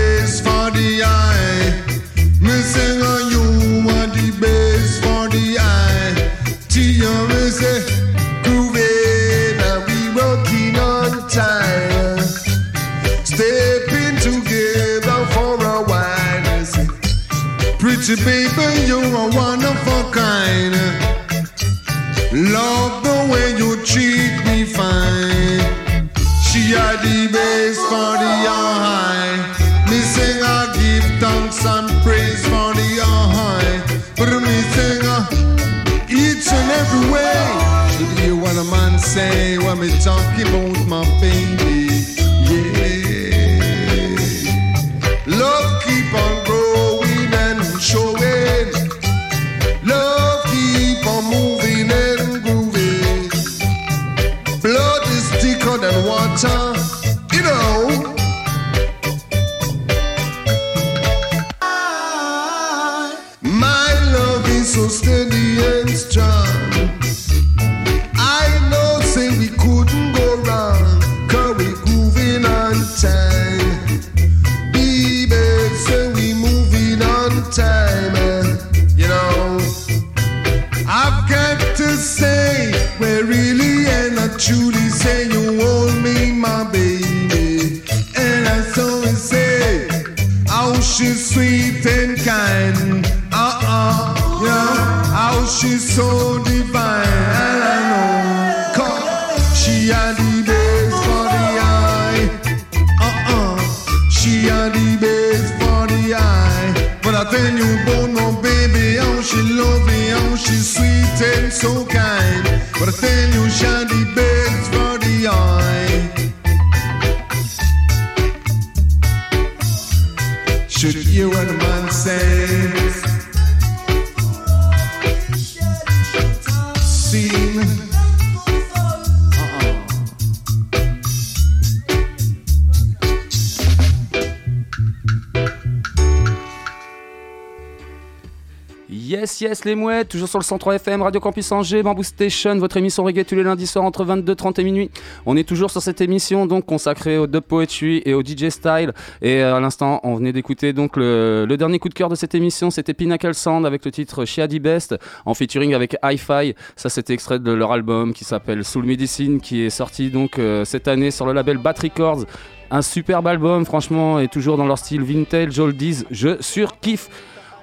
toujours sur le 103 FM, Radio Campus Angers, Bamboo Station, votre émission reggae tous les lundis soirs entre 22h30 et minuit. On est toujours sur cette émission donc consacrée au dub poetry et au DJ style. Et euh, à l'instant, on venait d'écouter donc le, dernier coup de cœur de cette émission, c'était Pinnacle Sound avec le titre Shiadi Best en featuring avec Hi-Fi. Ça, c'était extrait de leur album qui s'appelle Soul Medicine, qui est sorti donc euh, cette année sur le label Bat Records. Un superbe album, franchement, et toujours dans leur style vintage, oldies. Je surkiffe.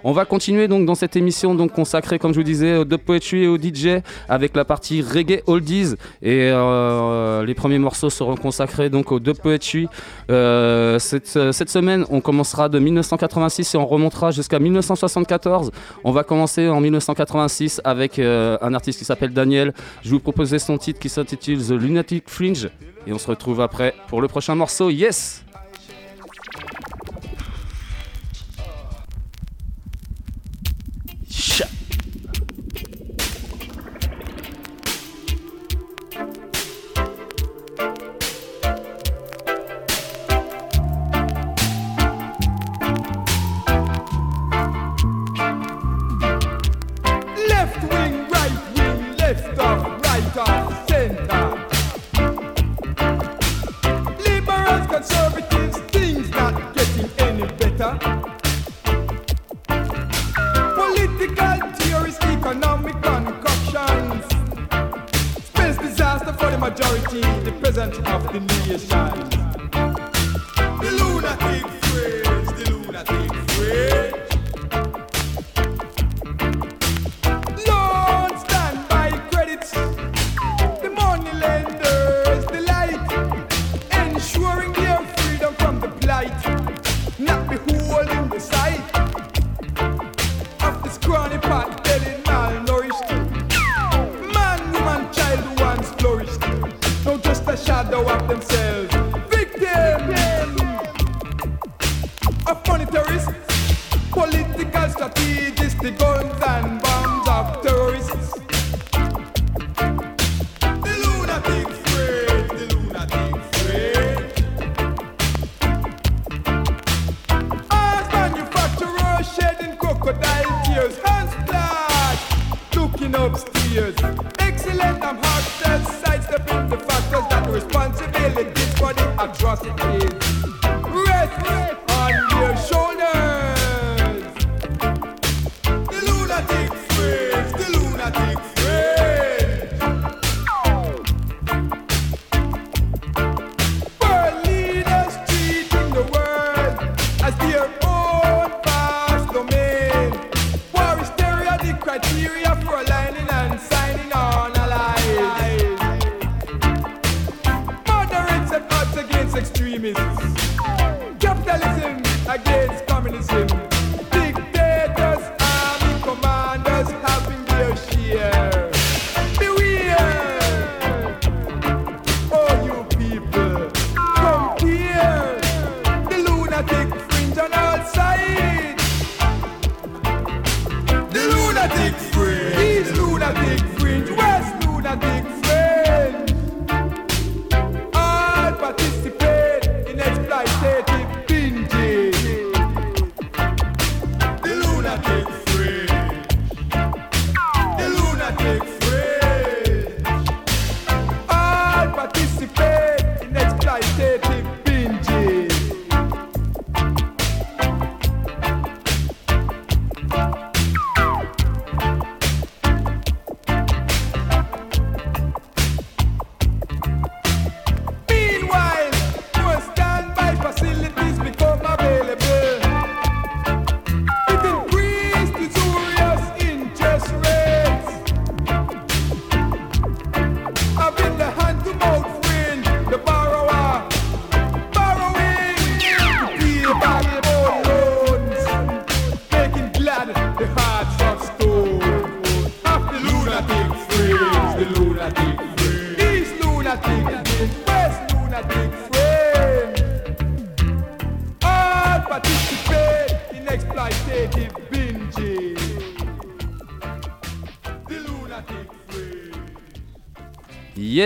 On va continuer donc dans cette émission donc consacrée, comme je vous disais, au dub poetry et au DJ avec la partie reggae oldies et euh, les premiers morceaux seront consacrés donc au dub poetry. Euh, cette, cette semaine, on commencera de 1986 et on remontera jusqu'à 1974. On va commencer en 1986 avec euh, un artiste qui s'appelle Daniel. Je vous proposer son titre qui s'intitule The Lunatic Fringe et on se retrouve après pour le prochain morceau. Yes! Sha. Lunatic fringe. East lunatic fringe. West lunatic.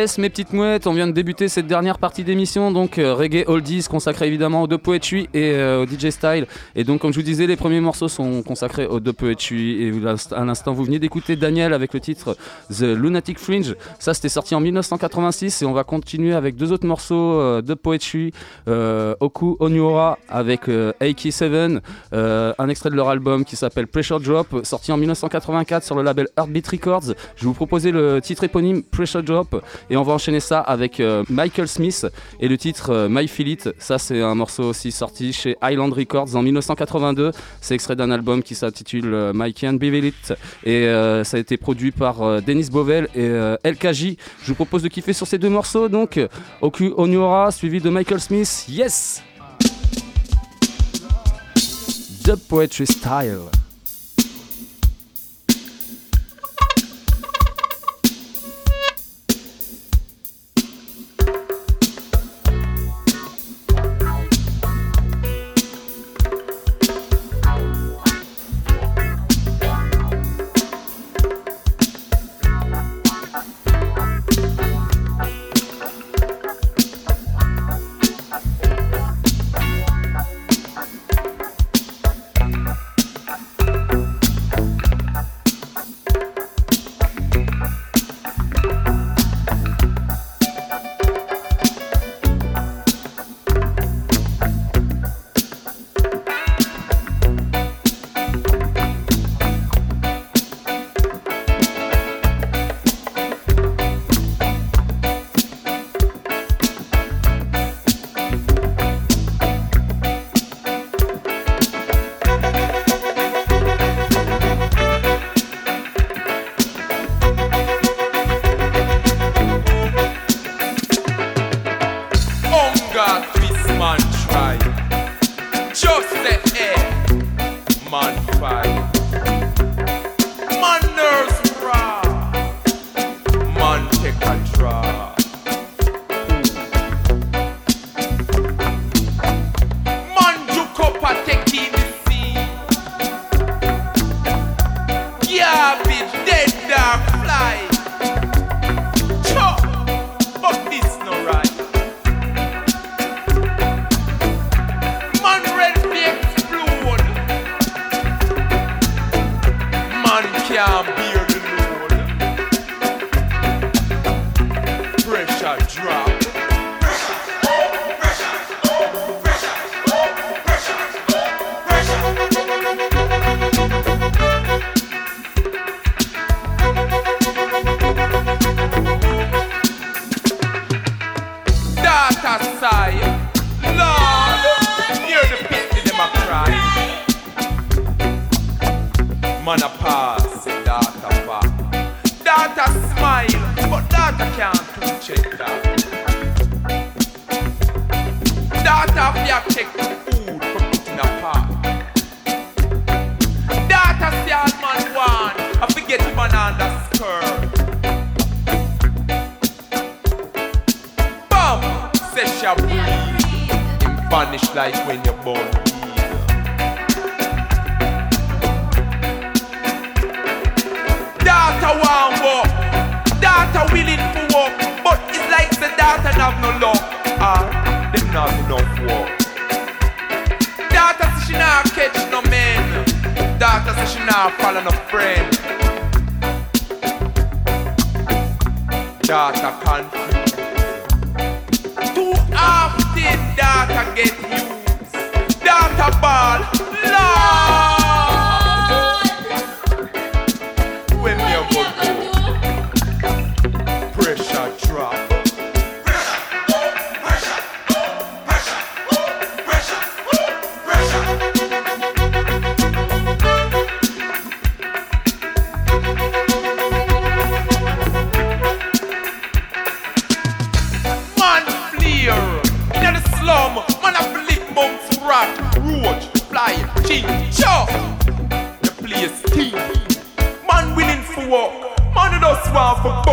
Mes petites mouettes, on vient de débuter cette dernière partie d'émission, donc euh, reggae oldies consacré évidemment aux deux poetry et euh, au DJ style. Et donc, comme je vous disais, les premiers morceaux sont consacrés aux deux poetry. Et à l'instant, vous venez d'écouter Daniel avec le titre The Lunatic Fringe. Ça, c'était sorti en 1986 et on va continuer avec deux autres morceaux euh, de poetry. Euh, Oku Onyora avec euh, AK7, euh, un extrait de leur album qui s'appelle Pressure Drop, sorti en 1984 sur le label Heartbeat Records. Je vous proposer le titre éponyme Pressure Drop et on va enchaîner ça avec euh, Michael Smith et le titre euh, My Feel It. Ça, c'est un morceau aussi sorti chez Island Records en 1982. C'est extrait d'un album qui s'intitule euh, Mikey and Bevel It et ça a été produit par Dennis Bovell et LKJ. Je vous propose de kiffer sur ces deux morceaux donc Oku Onyora suivi de Michael Smith. Yes! The Poetry Style.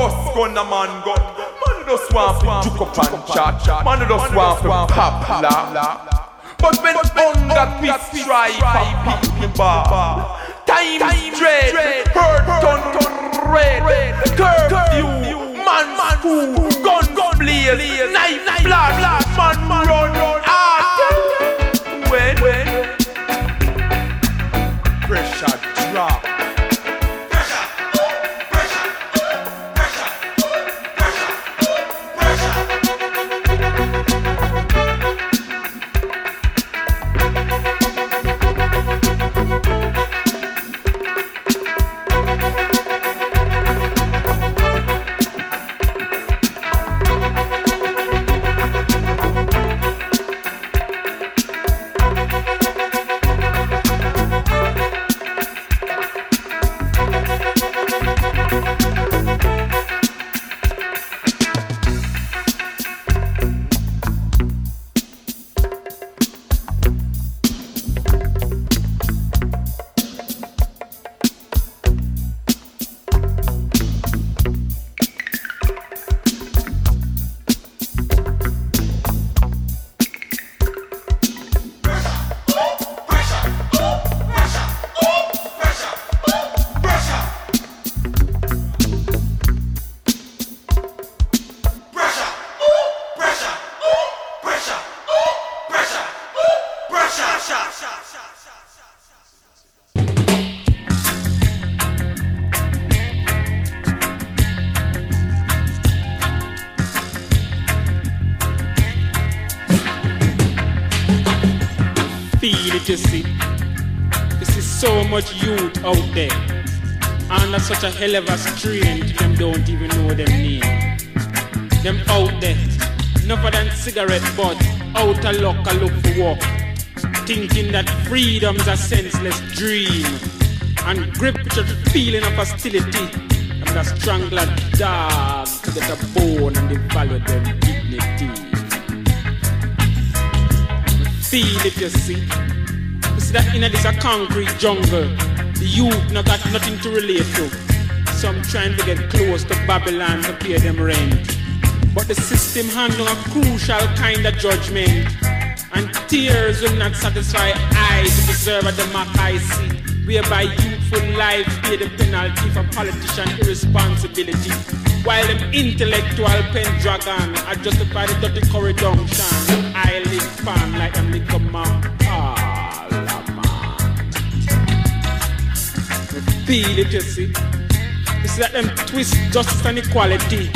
Bust gun a man gun. Man just want for juke up and chat. Man just want for pop la. But when hunger twist stripe and people bar. Time dread, hurt turn red. Curfew, man food, gun blaze, knife blast, man run out there. Under such a hell of a strain, them don't even know them name. Them out there, enough than cigarette butts, out of luck, I look for work. Thinking that freedom's a senseless dream. And grip with the feeling of hostility. I'm the strangler dog to get a bone and the value them dignity. Feel it, you see. See that inner this a concrete jungle. The youth not got nothing to relate to. Some trying to get close to Babylon to pay them rent. But the system handle a crucial kind of judgment. And tears will not satisfy eyes to deserve a democracy. Whereby youthful life pay the penalty for politician irresponsibility. While them intellectual pen dragon are justify the dirty corridonction. I live fan like them little man. Feel it, you see. You see that them twist justice and equality.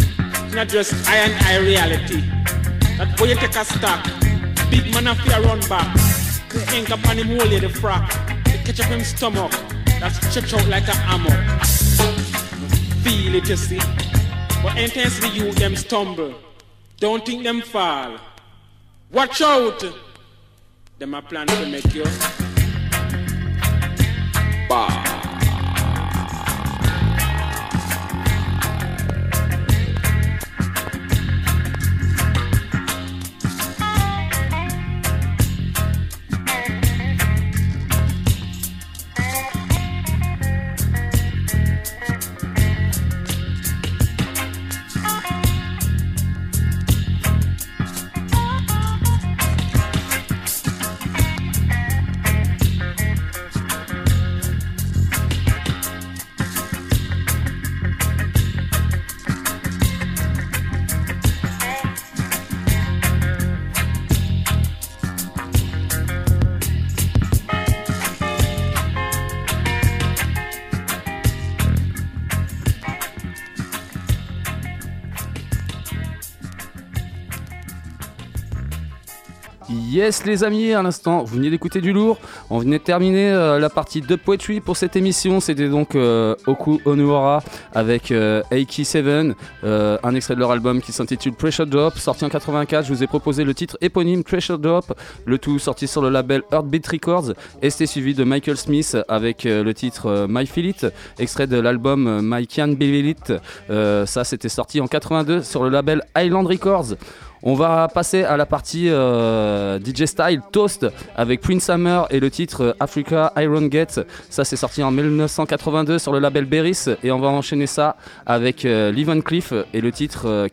Not just I and I reality. That boy you take a stock. Big man a fear run back. The ink up on him hole the frack. The catch up him stomach. That stretch out like a hammer. Feel it, you see. But anytime you them stumble. Don't think them fall. Watch out! Them a plan to make you. Bah. Yes les amis, à l'instant, vous venez d'écouter du lourd. On venait de terminer euh, la partie de poetry pour cette émission. C'était donc euh, Oku Onuora avec euh, AK7, euh, un extrait de leur album qui s'intitule Pressure Drop, sorti en 84. Je vous ai proposé le titre éponyme Pressure Drop, le tout sorti sur le label Heartbeat Records. Et c'était suivi de Michael Smith avec euh, le titre euh, My Feel It, extrait de l'album euh, My Can Believe It. Euh, ça, c'était sorti en 82 sur le label Island Records. On va passer à la partie euh, DJ Style Toast avec Prince Hammer et le titre Africa Iron Gate. Ça c'est sorti en 1982 sur le label Beris et on va enchaîner ça avec euh, Lee Van Cleef et le titre euh,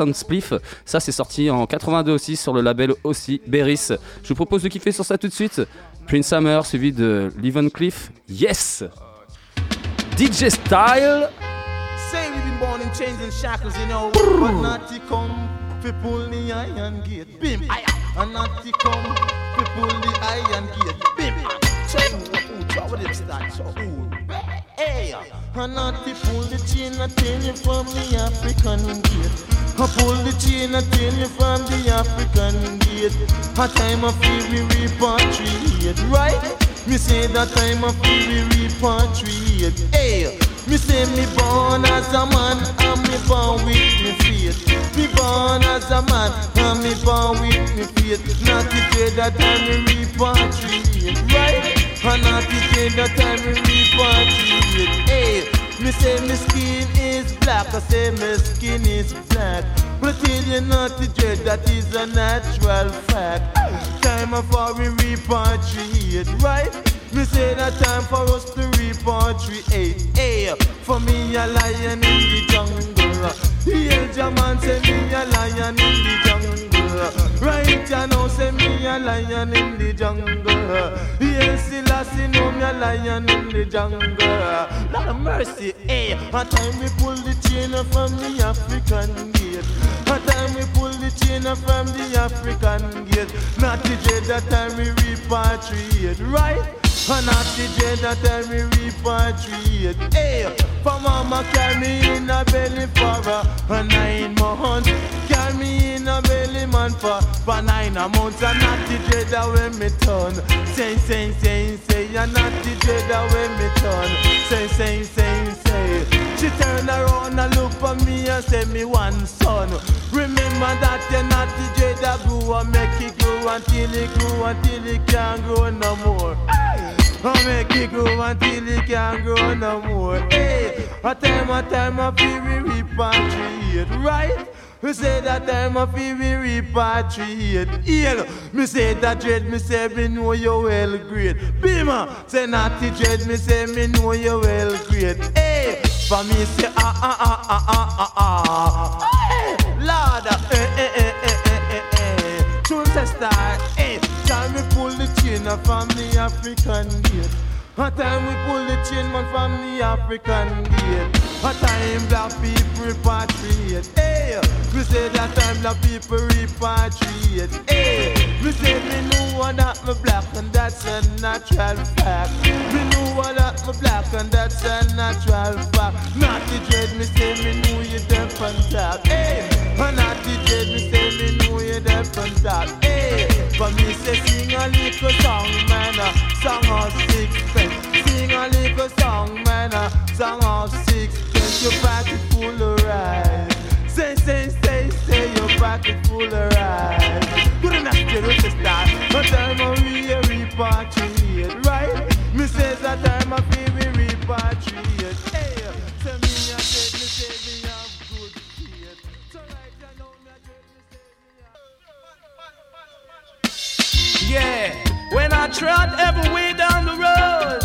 and Spliff. Ça c'est sorti en 82 aussi sur le label aussi Beris. Je vous propose de kiffer sur ça tout de suite. Prince Hammer suivi de Lee Van Cleef. Yes! DJ Style Say we've been born in chains and shackles, you know, but not to come pull the iron gate. Bim, and not to come pull the iron gate. Bim, so ooh, try with them start, so ooh, hey, and not to pull the chain and tell you from the African gate. I pull the chain and tell you from the African gate. A time of fear we repatriate, right? Me say that time of fear we repatriate. Hey. Me say me born as a man and me born with me faith. Me born as a man and me born with me faith. Not the day that time me repatriate, right? And not the day that time me repatriate. Hey, me say me skin is black, I say my skin is black. But I tell you not to dread, that is a natural fact. Time for we repatriate, right? Me say that time for us to repatriate. Hey, for me a lion in the jungle. Hear your man say me a lion in the jungle. Right you know say me a lion in the jungle. Hear Selassie know me a lion in the jungle. Lord of mercy, eh. hey. A time we pull the chain from the African gate. A time we pull the chain from the African gate. Not the day that time we repatriate, right? And not the day that time we repatriate. Hey, for mama carry me in a belly for a nine months. Carry me in a belly man for, nine months. And not the that when me turn. Say, say, say, say. And not the that when me turn. Say, say, say, say. She turn around and look for me and say me one son. Remember that you're not the day that grew and make it grow until it grew until it can't grow no more. I make it grow until it can't grow no more. Hey, a time, a time, a feel we repatriate, right? We say that time a feel we repatriate. Yeah, me say that dread, me say me know you well great. Bima, say naughty dread, me say me know you well great. Hey, for me say ah ah ah ah ah ah ah. Hey, Lord, eh eh eh eh eh eh eh. Tune sister, hey, time we pull the chain from the African gate. A time we pull the chain man from the African gate. A time black people repatriate. Hey, we say that time black people repatriate. Hey, we say me know what that me black and that's a natural fact. Me know what that me black and that's a natural fact. Not the dread me say me know you deaf on top. Hey, and not the dread me say me know you deaf. Hey, for me say sing a little song man, a song of sixpence. Sing a little song man, a song of sixpence. Your pocket full of rice. Say, say, say, say, your pocket full of rice. Good enough to do this start. No time of we repatriate, right? Me says that time of we repatriate. Yeah, when I trod every way down the road,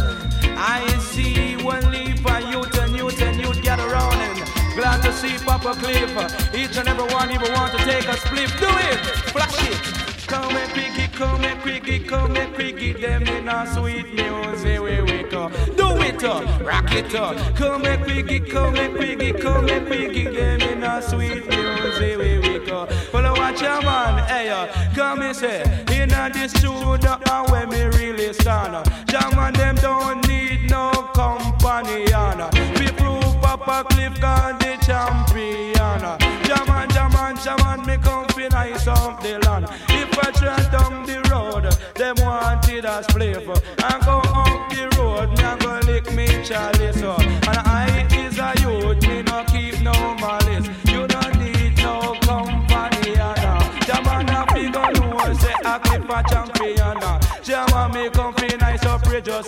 I see one leaf and youth and youth and youth gather around and glad to see Papa Cliff. Each and every one even want to take a split. Do it, flash it. Come and it, come and it, come and it. Them in a sweet music we wake up. Do it up, rock it up. Come and it, come and it, come and it. Them in a sweet music we wake up. I watch your man, hey, uh, come and say, in a this studio and when me really stand. Jam and them don't need no company, Anna. We prove Papa Cliff got the champion. Jam and jam and jam and me come fi nice off the land. If down the road, them wanted a spliff. And go up the road, me and go lick me chalice. uh. And I is a youth, me no keep no malice. You don't need no company, and Jam on a figure no say I keep a champion. Jam on me comfy nice up radio.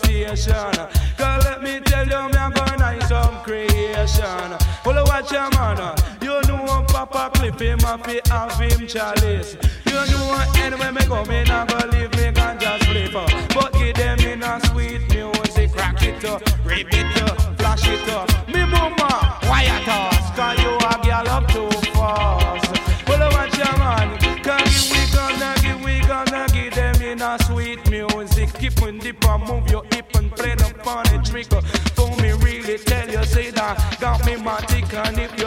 Girl, let me tell you, me I'm gonna nice some creation. Well, watch your man. You know Papa Cliff him have to have him chalice. You know anywhere me go, me not go leave me can just uh. But give them in a sweet music, crack it up, rip it up, flash it up. Me mama, why you toss? Cause you a girl up too fast. Well, watch your man. Cause we gonna give, we gonna give them in a sweet music. Keep on dip and move your hip and play the funny trick. For me, really tell you, say that got me matic. And if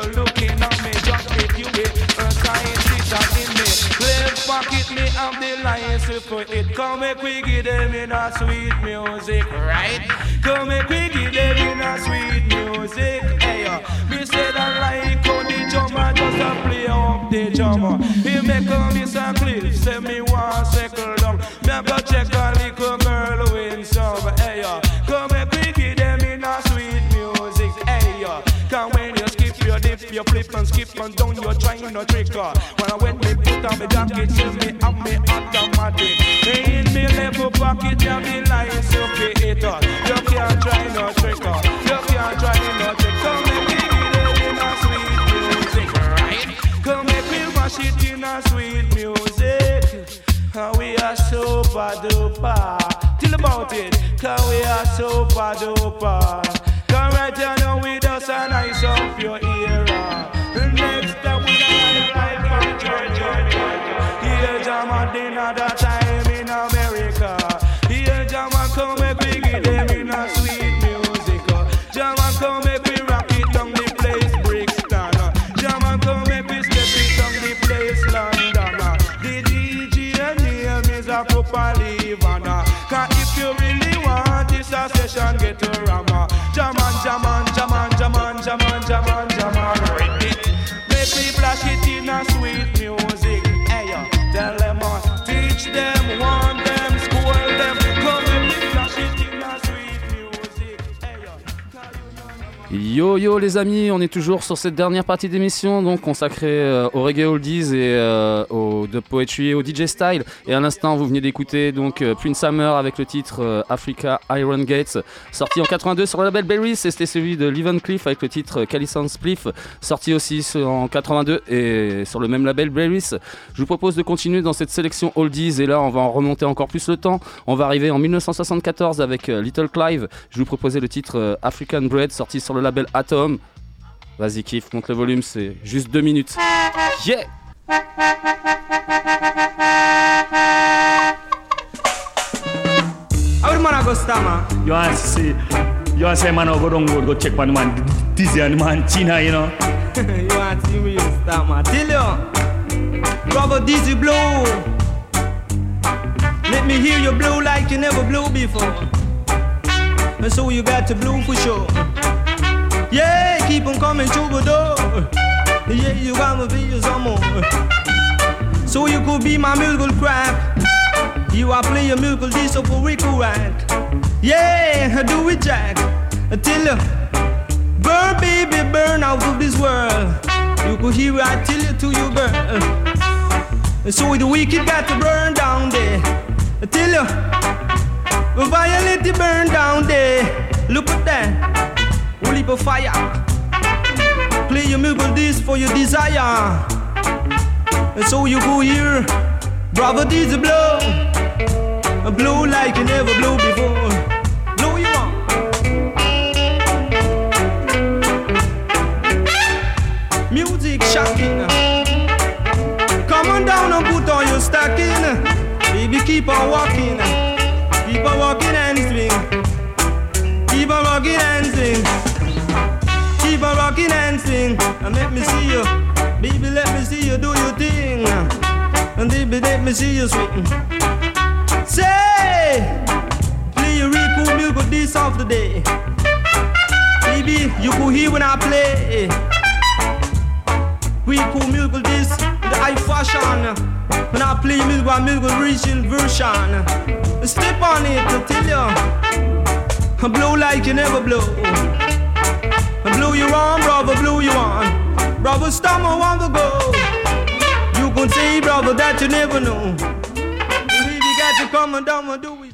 pocket me have the license for it. Come make we give them in a sweet music, right? Come make we give them in a sweet music. Hey, uh, me say that like how the drummer just a play up the drummer. He make a miss a cliff, say me want circle down. Me a check a little girl win some. Hey, uh, come make we give them in a sweet music. Hey, uh, come when you skip your dip, you flip and skip and down, you're trying no trick. Uh. When I went me on me jacket, tell me I'm me automatic. In me level pocket, you be lying so it. Uh. You can't try no trick. Uh. You can't try no trick. Come make give them in a sweet music, right? Come make we mash it in a sweet music. Uh, we are super duper. Tell about it. Cause we are super duper. Come right down with us and nice jaman, jaman. Rip it. Make flash it in a sweet music. Hey, uh, tell them, uh, teach them, warn them, school them. Yo yo les amis, on est toujours sur cette dernière partie d'émission donc consacrée euh, au reggae oldies et euh, au de poetry et au DJ style. Et à l'instant, vous venez d'écouter donc euh, Prince Summer avec le titre euh, Africa Iron Gates, sorti en 82 sur le label Berries. Et c'était celui de Leven Cliff avec le titre Calisson Spliff, sorti aussi en 82 et sur le même label Berries. Je vous propose de continuer dans cette sélection oldies et là, on va en remonter encore plus le temps. On va arriver en 1974 avec Little Clive. Je vous proposais le titre African Bread, sorti sur le label Atom. Vas-y, kiffe, monte le volume, c'est juste deux minutes. Yeah! Man? You want to see, you want to say man go down road, go check on the man Dizzy and man China, you know. *laughs* you want to see me stammer? Tell you, brother Dizzy blow. Let me hear you blow like you never blew before. And so you got to blow for sure. Yeah, keep on coming the door. Yeah, you gotta be some more. So you could be my musical crap. You are playing musical disco for Rico right. Yeah, do it, Jack. Till you burn, baby, burn out of this world. You could hear I tell you to you burn. So the wicked got to burn down there. Till you the violent burn down there. Look at that, holy of fire. Play your disc for your desire. And so you go here, brother, this a blow. A blow like you never blew before. Blow you on. Music shocking. Come on down and put on your stocking. Baby, keep on walking. Keep on walking and swing. Keep on rocking and on rocking and sing. And let me see you. Baby, let me see you do your thing. And baby, let me see you swing. Say, play your cool music this of the day. Baby, you could hear when I play. Real cool music this, the high fashion. When I play music, I music original version. Step on it, I tell you. Blow like you never blow. Blow you on, brother, blow you on. Brother, I want to go. You can say, brother, that you never know. Believe you got come and down and do it.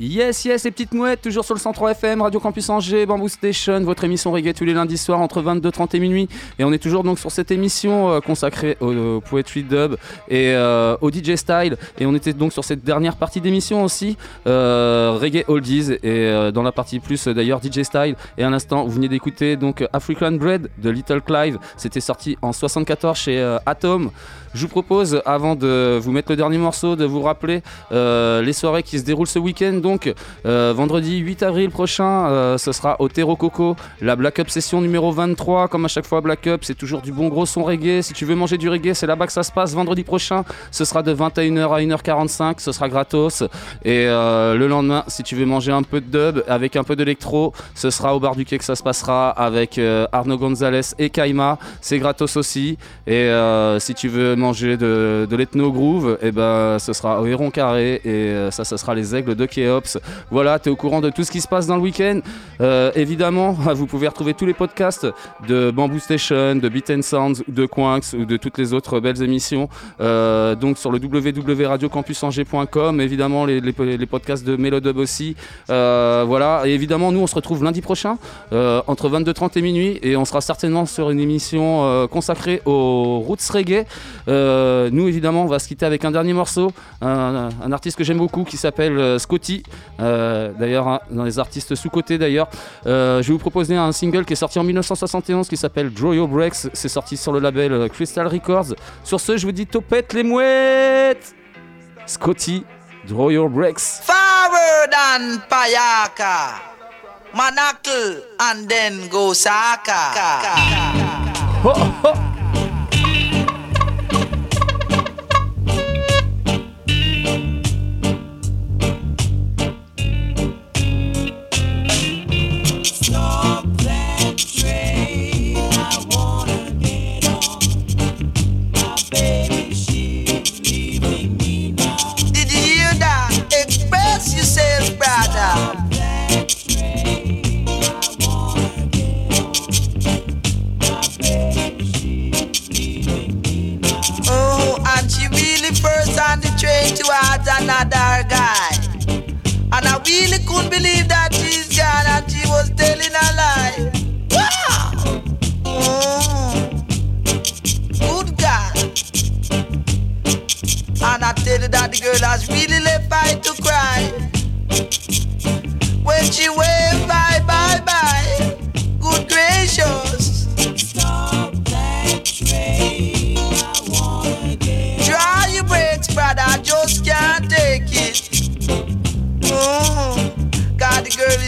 Yes, yes, les petites mouettes, toujours sur le 103 FM, Radio Campus Angers, Bamboo Station, votre émission reggae tous les lundis soirs entre 22h30 et minuit. Et on est toujours donc sur cette émission euh, consacrée au, Poetry Dub et euh, au DJ Style. Et on était donc sur cette dernière partie d'émission aussi, euh, Reggae Oldies, et dans la partie plus d'ailleurs DJ Style. Et à l'instant, vous venez d'écouter donc African Bread de Little Clive. C'était sorti en 74 chez Atom. Je vous propose, avant de vous mettre le dernier morceau, de vous rappeler les soirées qui se déroulent ce week-end. Donc, euh, vendredi 8 avril prochain, euh, ce sera au Terro Coco, la Black Up session numéro 23. Comme à chaque fois, Black Up, c'est toujours du bon gros son reggae. Si tu veux manger du reggae, c'est là-bas que ça se passe. Vendredi prochain, ce sera de 21h à 1h45. Ce sera gratos. Et euh, le lendemain, si tu veux manger un peu de dub avec un peu d'électro, ce sera au bar du quai que ça se passera avec Arnaud Gonzalez et Kaima. C'est gratos aussi. Et si tu veux manger de, de l'ethno groove, et ben ce sera au Héron Carré et ça, ce sera les aigles de Voilà, tu es au courant de tout ce qui se passe dans le week-end. Euh, évidemment, *laughs* vous pouvez retrouver tous les podcasts de Bamboo Station, de Beat and Sounds, de Quinks ou de toutes les autres belles émissions. Euh, donc sur le www.radiocampusangers.com, évidemment les, podcasts de Melodub aussi. Euh, voilà, et évidemment, nous on se retrouve lundi prochain entre 22h30 et minuit et on sera certainement sur une émission consacrée aux roots reggae. Nous évidemment, on va se quitter avec un dernier morceau, un, artiste que j'aime beaucoup qui s'appelle Scotty. Euh, d'ailleurs, un- dans les artistes sous-cotés d'ailleurs. Euh, je vais vous proposer un single qui est sorti en 1971 qui s'appelle Draw Your Breaks. C'est sorti sur le label euh, Crystal Records. Sur ce, je vous dis topette les mouettes Scotty, Draw Your Breaks. Forward and Payaka. Manakl and then go Saka. Oh, and I really couldn't believe that she's gone she was telling a lie. Oh, good guy And I tell you that the girl has really left by to cry. When she waved bye bye bye. Good gracious. Stop that train. I wanna Try your brakes, brother. I just can't take it. Oh, God, the girl